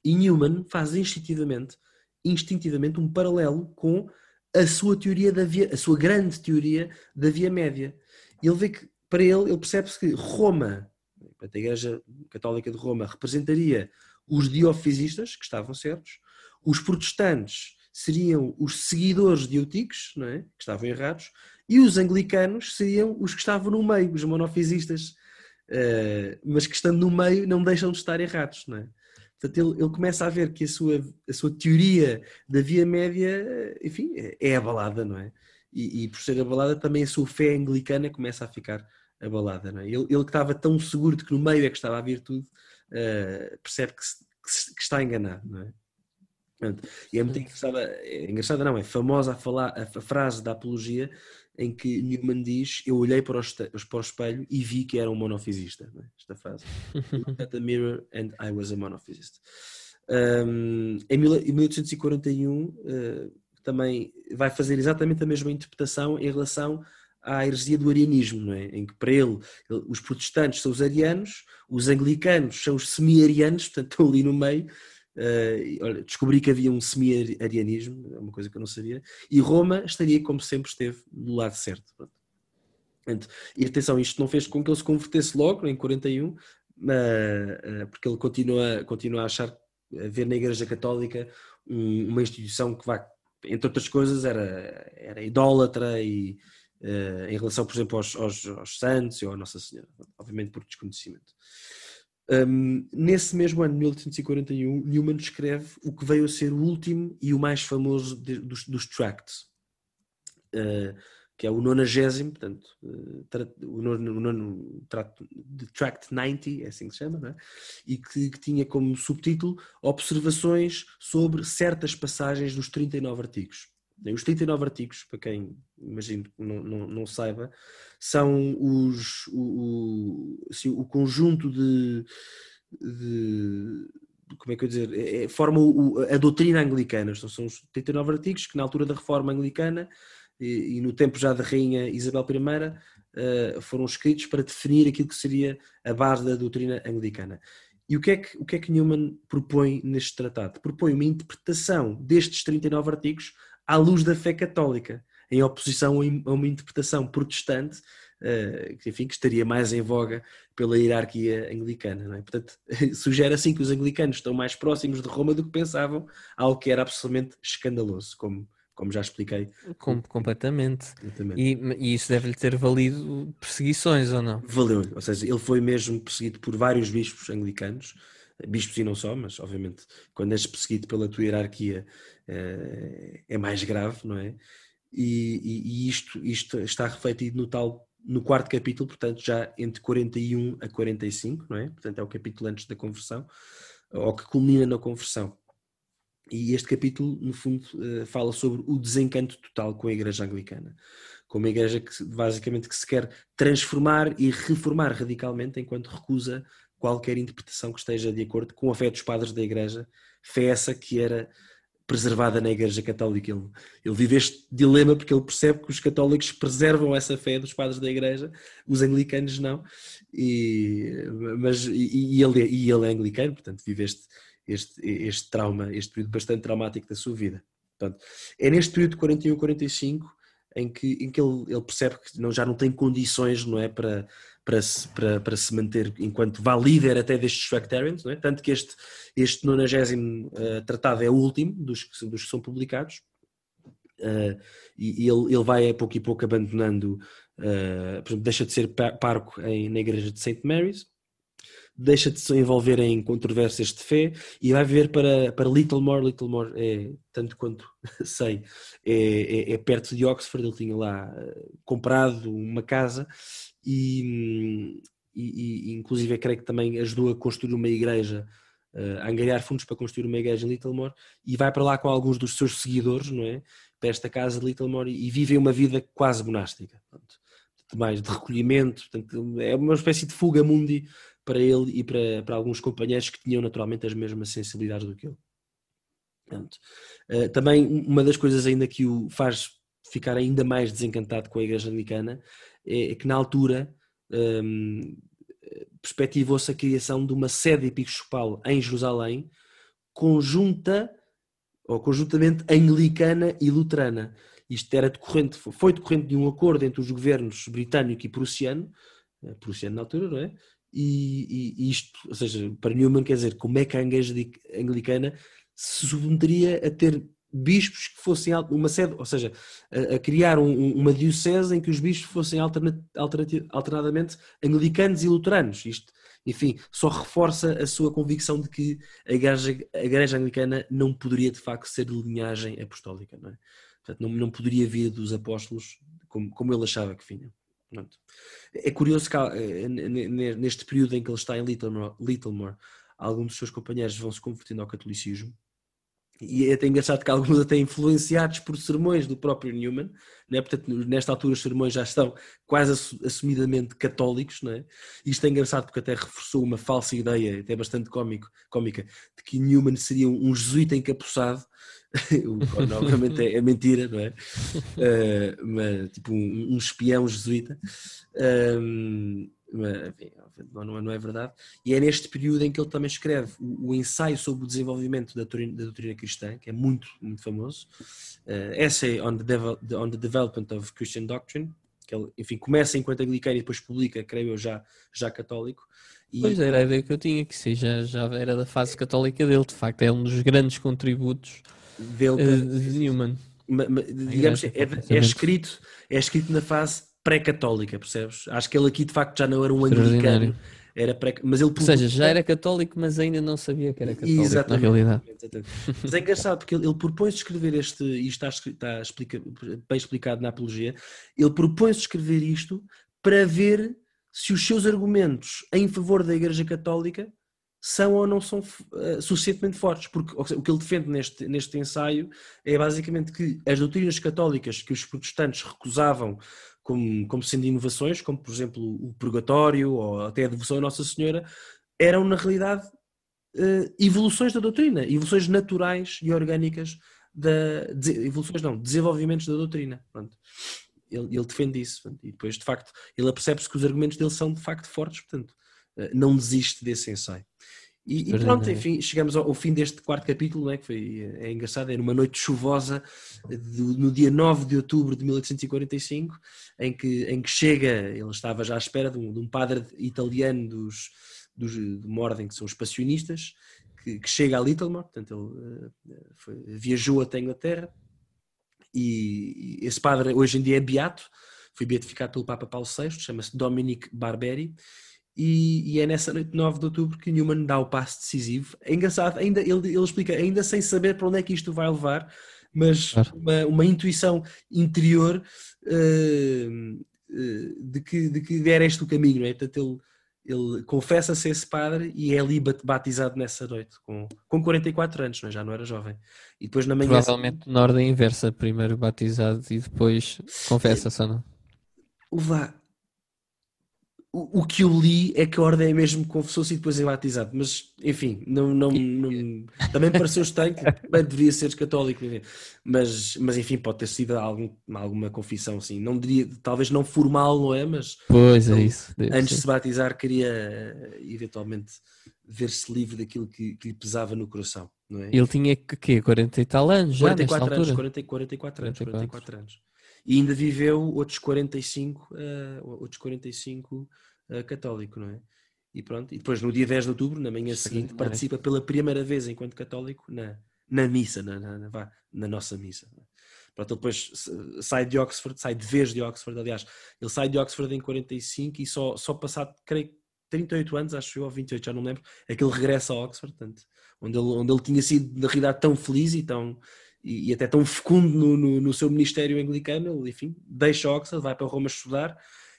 E Newman faz instintivamente, instintivamente um paralelo com a sua teoria da via, a sua grande teoria da via média. Ele vê que para ele, ele percebe-se que Roma, a Igreja Católica de Roma, representaria os diofisistas, que estavam certos, os protestantes seriam os seguidores de Eutiques, não é? que estavam errados, e os anglicanos seriam os que estavam no meio, os monofisistas, uh, mas que estando no meio não deixam de estar errados. Não é? Portanto, ele, ele começa a ver que a sua, a sua teoria da via média, enfim, é, é abalada, não é? E, e, por ser abalada também a sua fé anglicana começa a ficar abalada. Não é? ele, ele que estava tão seguro de que no meio é que estava a virtude, uh, percebe que, se, que, está enganado. Não é? E é muito engraçada, é engraçada não, é famosa a, falar, a, a frase da apologia em que Newman diz: Eu olhei para o, para o espelho e vi que era um monofisista. É? Esta frase. Looked at the mirror and I was a monophysist. Um, em 1841 uh, também vai fazer exatamente a mesma interpretação em relação à heresia do arianismo, é? em que para ele, ele os protestantes são os arianos, os anglicanos são os semi-arianos, portanto estão ali no meio. Uh, olha, descobri que havia um semi-arianismo, é uma coisa que eu não sabia, e Roma estaria como sempre esteve do lado certo. Portanto, e atenção, isto não fez com que ele se convertesse logo em 41, uh, uh, porque ele continua, continua a achar, a ver na Igreja Católica um, uma instituição que vai, entre outras coisas, era, era idólatra e uh, em relação, por exemplo, aos, aos, aos santos ou à Nossa Senhora, obviamente por desconhecimento. Um, nesse mesmo ano, 1841, Newman escreve o que veio a ser o último e o mais famoso de, dos, dos tracts, uh, que é o 90, portanto, uh, o nono, o nono Tract 90, é assim que se chama, é? e que, que, tinha como subtítulo Observações sobre certas passagens dos 39 artigos. Os 39 artigos, para quem imagino não, não, não saiba, são os, o, o, assim, o conjunto de, de, como é que eu dizer, é, é forma a doutrina anglicana. Então, são os 39 artigos que na altura da reforma anglicana e, e no tempo já da rainha Isabel I uh, foram escritos para definir aquilo que seria a base da doutrina anglicana. E o que, é que, o que é que Newman propõe neste tratado? Propõe uma interpretação destes 39 artigos à luz da fé católica, em oposição a uma interpretação protestante uh, que, enfim, que estaria mais em voga pela hierarquia anglicana. É? Portanto, sugere assim que os anglicanos estão mais próximos de Roma do que pensavam, algo que era absolutamente escandaloso, como, como já expliquei. Com, completamente. E, e, isso deve-lhe ter valido perseguições ou não? Valeu-lhe, ou seja, ele foi mesmo perseguido por vários bispos anglicanos, bispos e não só, mas obviamente quando és perseguido pela tua hierarquia uh, é mais grave, não é? E, e, isto, isto está refletido no tal no quarto capítulo, portanto já entre 41 a 45, não é? Portanto é o capítulo antes da conversão, ou que culmina na conversão. E este capítulo, no fundo, uh, fala sobre o desencanto total com a Igreja Anglicana, com uma igreja que basicamente que se quer transformar e reformar radicalmente enquanto recusa qualquer interpretação que esteja de acordo com a fé dos padres da Igreja, fé essa que era preservada na Igreja Católica. Ele, ele vive este dilema porque ele percebe que os católicos preservam essa fé dos padres da Igreja, os anglicanos não, e, mas, e, e ele, e ele é anglicano, portanto vive este, este, este trauma, este período bastante traumático da sua vida. Portanto, é neste período de 41 45 em que, em que ele, ele percebe que não, já não tem condições não é, para, para se, para, para se manter enquanto vá líder até destes Tractarians, é? tanto que este, este 90 uh, tratado é o último dos, dos que são publicados. Uh, e, e ele, ele vai a pouco e pouco abandonando, uh, por exemplo, deixa de ser parco em, na igreja de St. Mary's, deixa de se envolver em controvérsias de fé e vai viver para, para Littlemore. Littlemore é, tanto quanto sei, é, é, é perto de Oxford. Ele tinha lá comprado uma casa e, e, e, inclusive creio que também ajudou a construir uma igreja, uh, a angariar fundos para construir uma igreja em Littlemore e vai para lá com alguns dos seus seguidores, não é? Para esta casa de Littlemore e, vivem uma vida quase monástica. Portanto, mais de recolhimento, portanto, é uma espécie de fuga mundi para ele e para, para alguns companheiros que tinham naturalmente as mesmas sensibilidades do que ele. Portanto, uh, também uma das coisas ainda que o faz ficar ainda mais desencantado com a Igreja Anglicana é, é que na altura um, perspectivou-se a criação de uma sede episcopal em Jerusalém conjunta ou conjuntamente anglicana e luterana. Isto era decorrente, foi decorrente de um acordo entre os governos britânico e prussiano, eh, prussiano na altura, não é? E, e, isto, ou seja, para Newman quer dizer, como é que a anglicana se submeteria a ter bispos que fossem uma sede, ou seja, a, a criar um, uma diocese em que os bispos fossem alternadamente anglicanos e luteranos. Isto, enfim, só reforça a sua convicção de que a igreja, a igreja anglicana não poderia de facto ser de linhagem apostólica, não é? Portanto, não, não poderia vir dos apóstolos como, como ele achava que vinha. Pronto. É curioso que eh, neste período em que ele está em Littlemore, Littlemore alguns dos seus companheiros vão se convertendo ao catolicismo e é até engraçado que alguns até influenciados por sermões do próprio Newman, né? portanto nesta altura os sermões já estão quase assumidamente católicos, né? isto é engraçado porque até reforçou uma falsa ideia, até bastante cómico, cómica, de que Newman seria um jesuíta encapuçado, o que obviamente é, é, mentira, não é? Uh, mas, tipo um, um espião jesuíta. Um, não, é, não é verdade. E é neste período em que ele também escreve o, ensaio sobre o desenvolvimento da doutrina, da doutrina cristã, que é muito, muito famoso, uh, Essay on the, on the Development of Christian Doctrine, que ele, enfim, começa enquanto anglicano e depois publica, creio eu, já, já católico. E... Pois era a ideia que eu tinha, que sim, já, era da fase católica dele, de facto, é um dos grandes contributos dele, uh, de Newman. digamos, é, é, escrito, é escrito na fase pré-católica, percebes? Acho que ele aqui de facto já não era um anglicano. Era pré, mas ele Ou seja, já era católico, mas ainda não sabia que era católico exatamente, na realidade. Exatamente. Mas é engraçado porque ele, ele propõe-se escrever este, e está, está explica, bem explicado na Apologia, ele propõe-se escrever isto para ver se os seus argumentos em favor da Igreja Católica são ou não são uh, suficientemente fortes, porque o que ele defende neste, neste ensaio é basicamente que as doutrinas católicas que os protestantes recusavam como, como sendo inovações, como por exemplo o purgatório ou até a devoção a Nossa Senhora, eram na realidade uh, evoluções da doutrina, evoluções naturais e orgânicas da evoluções não, desenvolvimentos da doutrina. Pronto. Ele, ele defende isso pronto. e depois de facto ele apercebe-se que os argumentos dele são de facto fortes, portanto uh, não desiste desse ensaio. E, e, pronto, enfim, chegamos ao, ao, fim deste quarto capítulo, né, que foi é engraçado, era uma noite chuvosa do, no dia 9 de outubro de 1845, em que, em que chega, ele estava já à espera de um, de um padre italiano dos, dos, de uma ordem que são os passionistas, que, que chega a Littlemore, portanto ele uh, foi, viajou até a Inglaterra, e, e esse padre hoje em dia é beato, foi beatificado pelo Papa Paulo VI, chama-se Dominic Barberi, e, e, é nessa noite de 9 de outubro que Newman dá o passo decisivo. É engraçado, ainda, ele, ele explica, ainda sem saber para onde é que isto vai levar, mas claro. uma, uma, intuição interior uh, uh, de, que, de que era este o caminho, não é? Portanto, ele, ele confessa-se esse padre e é ali batizado nessa noite, com, com 44 anos, não é? já não era jovem. E depois na manhã. Provavelmente na ordem inversa, primeiro batizado e depois confessa-se, não? Lá, o, que eu li é que a ordem é mesmo confessou-se e depois é batizado, mas enfim, não, não, não também pareceu estranho bem, deveria ser católico, mas, mas enfim, pode ter sido algum, alguma confissão assim, não diria, talvez não formal, não é? Mas pois é isso. Antes ser. de se batizar, queria eventualmente ver-se livre daquilo que, que, lhe pesava no coração. Não é? Ele tinha que quê? 40 e tal anos? Já 44 anos, 40, 44 anos, 44. 44 anos e ainda viveu outros 45, uh, eh, outros 45 uh, eh, católico, não é? E pronto, e depois no dia 10 de outubro, na manhã seguinte, participa pela primeira vez enquanto católico na, na missa, na, na, na, na nossa missa. Pronto, ele depois sai de Oxford, sai de vez de Oxford, aliás, ele sai de Oxford em 45 e só, só passado, creio, 38 anos, acho eu, ou 28, já não lembro, é que ele regressa a Oxford, portanto, onde ele, onde ele tinha sido, na realidade, tão feliz e tão, e, e até tão fecundo no, no, no, seu ministério anglicano, enfim, deixa Oxford, vai para Roma estudar,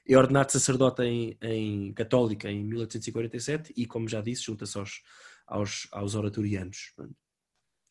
é ordenado sacerdote em, em católica em 1847 e, como já disse, junta-se aos, aos, aos oratorianos.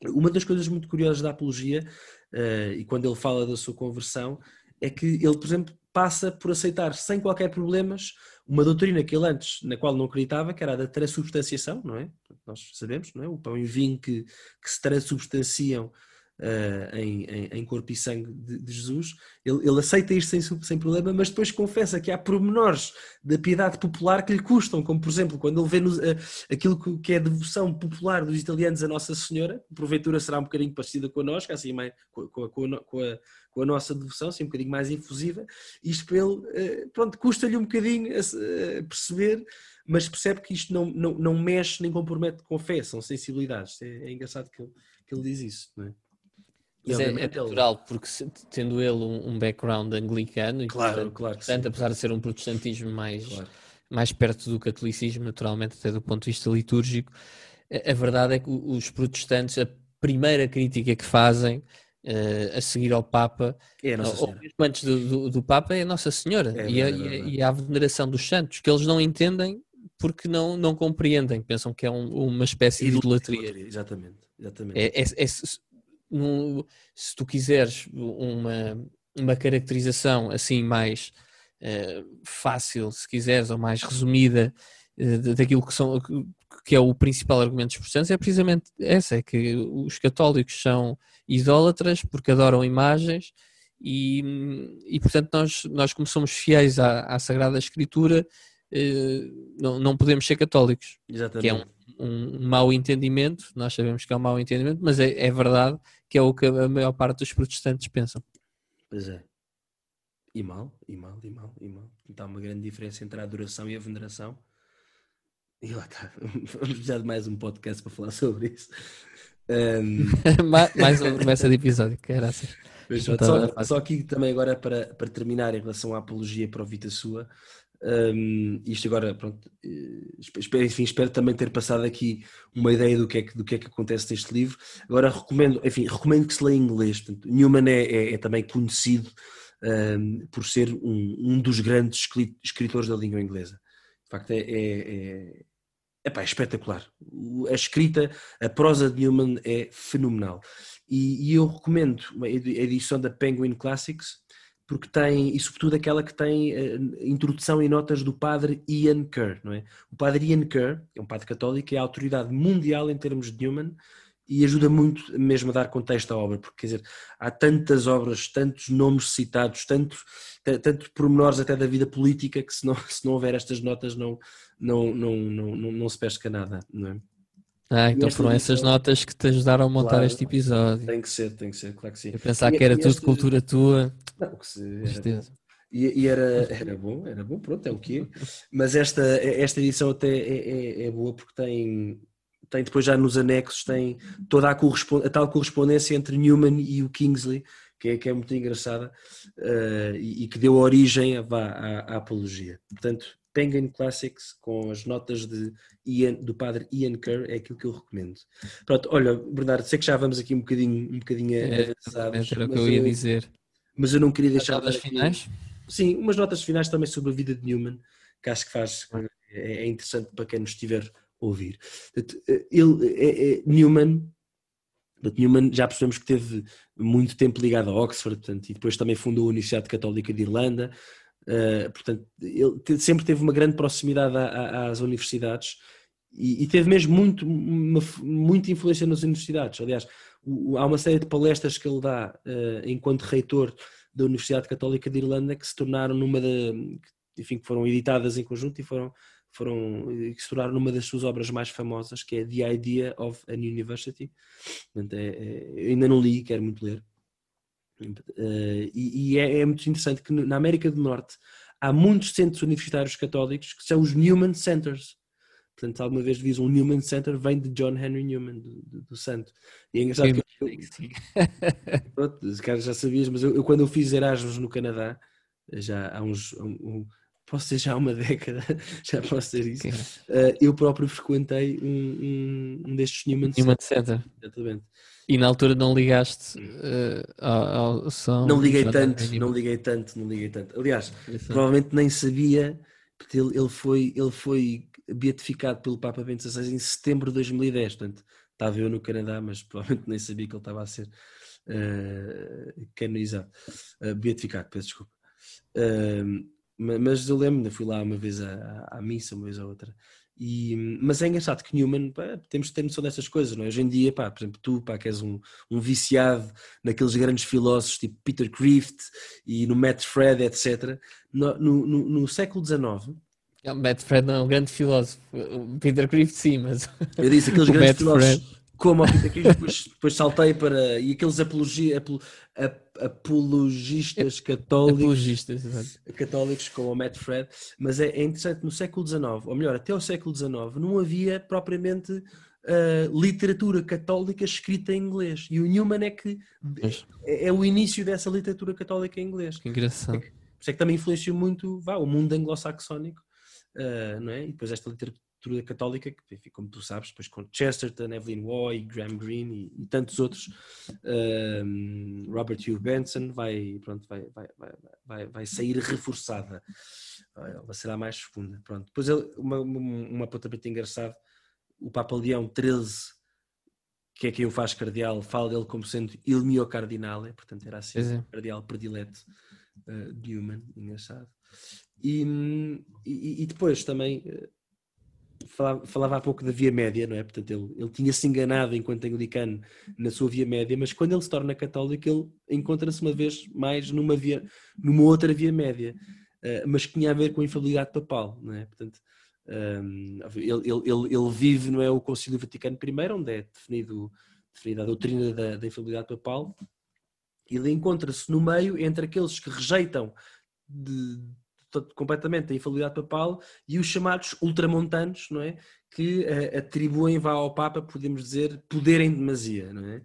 Uma das coisas muito curiosas da apologia, uh, e quando ele fala da sua conversão, é que ele, por exemplo, passa por aceitar sem qualquer problemas uma doutrina que ele antes, na qual não acreditava, que era a da transubstanciação, não é? Nós sabemos, não é? O pão e o vinho que, que se transubstanciam uh, em, em, em, corpo e sangue de, de Jesus, ele, ele, aceita isto sem, sem problema, mas depois confessa que há pormenores da piedade popular que lhe custam, como por exemplo, quando ele vê no, uh, aquilo que, é a devoção popular dos italianos a Nossa Senhora, porventura será um bocadinho parecida connosco, assim, mais, com, com, com, a, com, a, nossa devoção, assim, um bocadinho mais infusiva, isto para ele, uh, pronto, custa-lhe um bocadinho perceber mas percebe que isto não, não, não mexe nem compromete com fé, são sensibilidades. É, é engraçado que ele, que ele diz isso, não é? Mas é, é, natural, porque tendo ele um, background anglicano, claro, portanto, claro portanto apesar de ser um protestantismo mais, claro. mais perto do catolicismo, naturalmente, até do ponto de vista litúrgico, a, a verdade é que os protestantes, a primeira crítica que fazem uh, a seguir ao Papa, é ou mesmo antes do, do, do, Papa, é a Nossa Senhora é e, a, e, a, veneração dos santos, que eles não entendem porque não, não compreendem, pensam que é um, uma espécie de idolatria. Exatamente, exatamente. É, no, se tu quiseres uma, uma caracterização assim mais uh, fácil, se quiseres, ou mais resumida uh, daquilo que, são, que é o principal argumento dos protestantes, é precisamente essa, é que os católicos são idólatras porque adoram imagens e, e portanto nós, nós como somos fiéis à, à Sagrada Escritura, não, não podemos ser católicos. Exatamente. Que é um, um mau entendimento, nós sabemos que é um mau entendimento, mas é, é verdade que é o que a maior parte dos protestantes pensam. Pois é. E mal, e mal, e mal, e mal. Então há uma grande diferença entre a adoração e a veneração. E lá está. Vamos precisar de mais um podcast para falar sobre isso. Um... mais uma promessa de episódio, que era assim. Mas, só, só, aqui também agora para, para terminar em relação à apologia para o Vita Sua, um, isto agora, pronto, eh, espero, enfim, espero também ter passado aqui uma ideia do que é que, do que, é que acontece neste livro. Agora recomendo, enfim, recomendo que se leia em inglês. Portanto, Newman é, é, é também conhecido um, por ser um, um, dos grandes escritores da língua inglesa. De facto, é, é, é, é espetacular. A escrita, a prosa de Newman é fenomenal. E, e eu recomendo a edição da Penguin Classics, porque tem, e sobretudo aquela que tem uh, introdução e notas do padre Ian Kerr, não é? O padre Ian Kerr, é um padre católico, é a autoridade mundial em termos de Newman e ajuda muito mesmo a dar contexto à obra, porque quer dizer, há tantas obras, tantos nomes citados, tanto, tanto pormenores até da vida política que se não, se não houver estas notas não, não, não, não, não, não se pesca nada, não é? Ah, então foram essas notas que te ajudaram a montar claro, este episódio. Tem que ser, tem que ser, claro que sim. Eu pensava e, que era tudo este... cultura tua. Não, que se, era e, e, era, era bom, era bom, pronto, é o que é. Mas esta, esta edição até é, é, é, boa porque tem, tem depois já nos anexos, tem toda a, correspond, a tal correspondência entre Newman e o Kingsley, que é, que é muito engraçada uh, e, e, que deu origem à, à, à apologia. Portanto, Penguin Classics com as notas de Ian, do padre Ian Kerr é aquilo que eu recomendo. Pronto, olha, Bernardo, sei que já vamos aqui um bocadinho, um bocadinho é, avançados. Era o que eu ia eu, dizer. Mas eu não queria deixar. Notas de finais? Sim, umas notas finais também sobre a vida de Newman, que acho que faz, é, é interessante para quem nos estiver a ouvir. Ele, é, é, Newman, Newman já percebemos que teve muito tempo ligado a Oxford, portanto, e depois também fundou a Universidade Católica de Irlanda, Uh, portanto, ele sempre teve uma grande proximidade às universidades e, e, teve mesmo muito, uma, muita influência nas universidades. Aliás, o, há uma série de palestras que ele dá uh, enquanto reitor da Universidade Católica de Irlanda que se tornaram numa da, enfim, que foram editadas em conjunto e foram, foram que se tornaram numa das suas obras mais famosas, que é The Idea of an University. Portanto, é, é, ainda não li, quero muito ler. Uh, e, e é, é, muito interessante que na América do Norte há muitos centros universitários católicos que são os Newman Centers. Portanto, alguma vez diz um Newman Center vem de John Henry Newman, do, do, do santo. E é engraçado que eu, eu, pronto, cara, já sabias, mas eu, eu, quando eu fiz Erasmus no Canadá, já há uns, um, um, posso dizer já há uma década, já posso dizer isso, uh, eu próprio frequentei um, um, destes Newman, Newman. Center. Exatamente. E na altura não ligaste uh, ao, ao som? Não liguei tanto, não liguei tanto, não liguei tanto. Aliás, provavelmente nem sabia, porque ele, ele, foi, ele foi beatificado pelo Papa Bento XVI em setembro de 2010, portanto, estava eu no Canadá, mas provavelmente nem sabia que ele estava a ser uh, canonizado, uh, beatificado, peço desculpa. Uh, mas eu lembro, fui lá uma vez à, à missa, uma vez à outra, e, mas é engraçado que Newman, pá, temos de ter noção dessas coisas, não é? Hoje em dia, pá, por exemplo, tu, pá, que és um, um viciado naqueles grandes filósofos tipo Peter Crift e no Matt Fred, etc. No, no, no, no século XIX. O Matt Fred não é um grande filósofo. O Peter Crift, sim, mas. Eu disse aqueles grandes Matt filósofos. Fred como ao Peter Cristo, depois, depois saltei para. E aqueles apologia, apolo, apologistas católicos, apologistas, católicos como o Matt Fred, mas é, é, interessante, no século XIX, ou melhor, até o século XIX, não havia propriamente uh, literatura católica escrita em inglês. E o Newman é que é, é, o início dessa literatura católica em inglês. Que engraçado. É por isso é que também influenciou muito vá, o mundo anglo-saxónico, uh, não é? E depois esta literatura literatura católica, que, enfim, como tu sabes, depois com Chesterton, Evelyn Waugh, Graham Greene e, e tantos outros, um, Robert Hugh Benson vai, pronto, vai, vai, vai, vai, vai sair reforçada, ela será mais fecunda. Pronto. Depois ele, uma, uma apontamento engraçado, o Papa Leão XIII, que é quem o faz cardeal, fala dele como sendo il mio cardinale, portanto era assim, é. cardeal predileto uh, Newman, engraçado. E, e, e, depois também falava, falava há pouco da via média, não é? Portanto, ele, ele tinha-se enganado enquanto anglicano na sua via média, mas quando ele se torna católico, ele encontra-se uma vez mais numa, via, numa outra via média, uh, mas que tinha a ver com a infalibilidade papal, não é? Portanto, um, ehm, ele, ele, ele, vive, não é? O Concílio Vaticano I, onde é definido, definida a doutrina da, da infalibilidade papal, ele encontra-se no meio entre aqueles que rejeitam de, completamente a infalibilidade papal e os chamados ultramontanos, não é? Que uh, atribuem vá ao Papa, podemos dizer, poder em demasia, não é?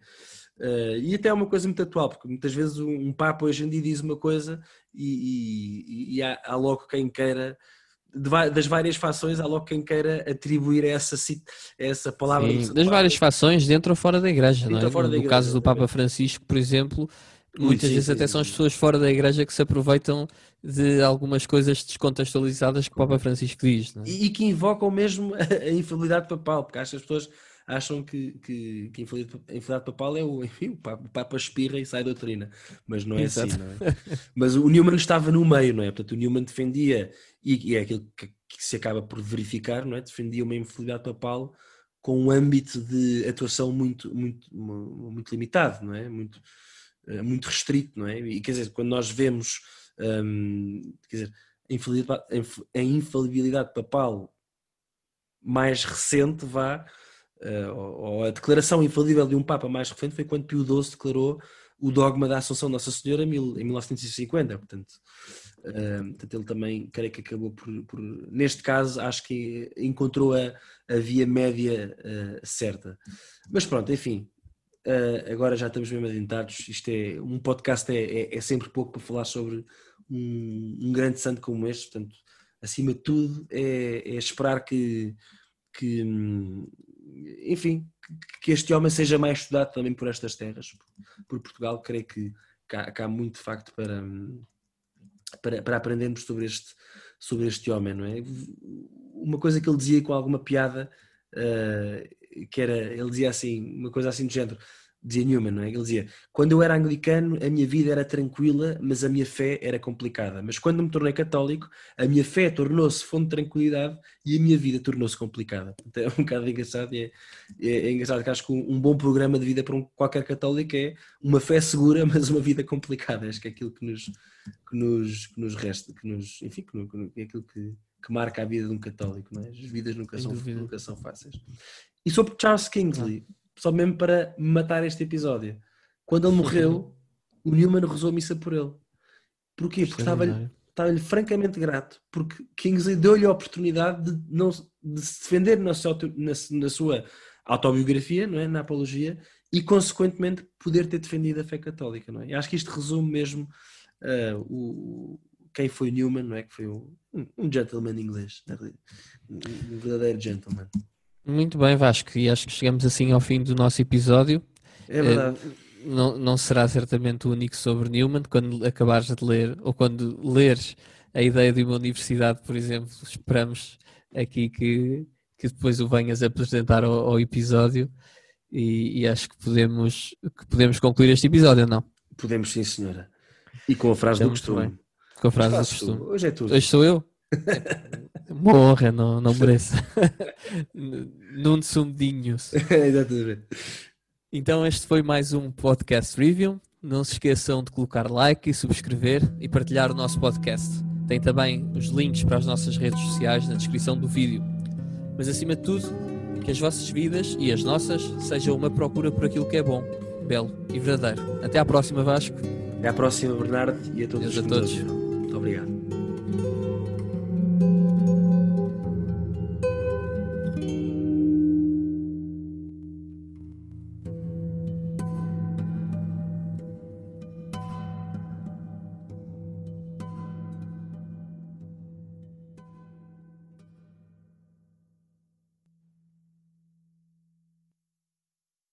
Uh, e até é uma coisa muito atual, porque muitas vezes um, um Papa hoje em dia diz uma coisa e, e, e há, há, logo quem queira, das várias fações, há logo quem queira atribuir essa, essa palavra. Sim, das várias fações, dentro ou fora da igreja, não é? no, igreja, caso do Papa Francisco, por exemplo, muitas vezes até são as pessoas fora da igreja que se aproveitam de algumas coisas descontextualizadas que o Papa Francisco diz. É? E, e, que invocam mesmo a, a infalibilidade papal, porque acho que as pessoas acham que, que, que a infelicidade papal é o, enfim, o Papa, o Papa espirra e sai da doutrina, mas não é Exato. assim, não é? Mas o Newman estava no meio, não é? Portanto, o Newman defendia, e, e é aquilo que, que, se acaba por verificar, não é? Defendia uma infidelidade papal com um âmbito de atuação muito, muito, muito limitado, não é? Muito, muito restrito, não é? E quer dizer, quando nós vemos, hum, quer dizer, a infalibilidade, papal mais recente, vá, uh, ou, a declaração infalível de um Papa mais recente foi quando Pio XII declarou o dogma da Assunção de Nossa Senhora em 1950, portanto, uh, portanto ele também, creio que acabou por, por, neste caso, acho que encontrou a, a via média uh, certa. Mas pronto, enfim, uh, agora já estamos mesmo adiantados, isto é, um podcast é, é, é sempre pouco para falar sobre um, um, grande santo como este, portanto, acima de tudo é, é esperar que, que hum, enfim, que este homem seja mais estudado também por estas terras, por Portugal. Creio que, que, há, que há, muito de facto para, para, para, aprendermos sobre este, sobre este homem, não é? Uma coisa que ele dizia com alguma piada, uh, que era, ele dizia assim, uma coisa assim do género, dizia Newman, não é? Ele dizia: Quando eu era anglicano, a minha vida era tranquila, mas a minha fé era complicada. Mas quando me tornei católico, a minha fé tornou-se fonte de tranquilidade e a minha vida tornou-se complicada. Então é um bocado engraçado e é, é, é, engraçado que acho que um, um, bom programa de vida para um, qualquer católico é uma fé segura, mas uma vida complicada. Acho que é aquilo que nos, que nos, que nos resta, que nos, enfim, que, que é aquilo que, que marca a vida de um católico, não é? As vidas nunca, são, nunca são fáceis. E sobre Charles Kingsley. Só mesmo para matar este episódio. Quando ele morreu, o Newman rezou a missa por ele. Porquê? Porque estava-lhe estava francamente grato, porque Kingsley deu-lhe a oportunidade de, não, de se defender na sua, na, na sua, autobiografia, não é? na apologia, e consequentemente poder ter defendido a fé católica. Não é? E acho que isto resume mesmo uh, o, quem foi Newman, não é? que foi um, um gentleman inglês, um verdadeiro gentleman. Muito bem, Vasco, e acho que chegamos assim ao fim do nosso episódio. É verdade. Uh, não, não será certamente o único sobre Newman, quando acabares de ler, ou quando leres a ideia de uma universidade, por exemplo, esperamos aqui que, que depois o venhas apresentar ao, ao episódio e, e, acho que podemos, que podemos concluir este episódio, não? Podemos sim, senhora. E com a frase do costume. Com a frase do costume. Hoje é tudo. Hoje sou eu? Uma honra, não, não mereço. Num. Exatamente. Então, este foi mais um podcast review. Não se esqueçam de colocar like e subscrever e partilhar o nosso podcast. Tem também os links para as nossas redes sociais na descrição do vídeo. Mas acima de tudo, que as vossas vidas e as nossas sejam uma procura por aquilo que é bom, belo e verdadeiro. Até à próxima, Vasco. Até à próxima, Bernardo, e a todos. a todos. Muito obrigado.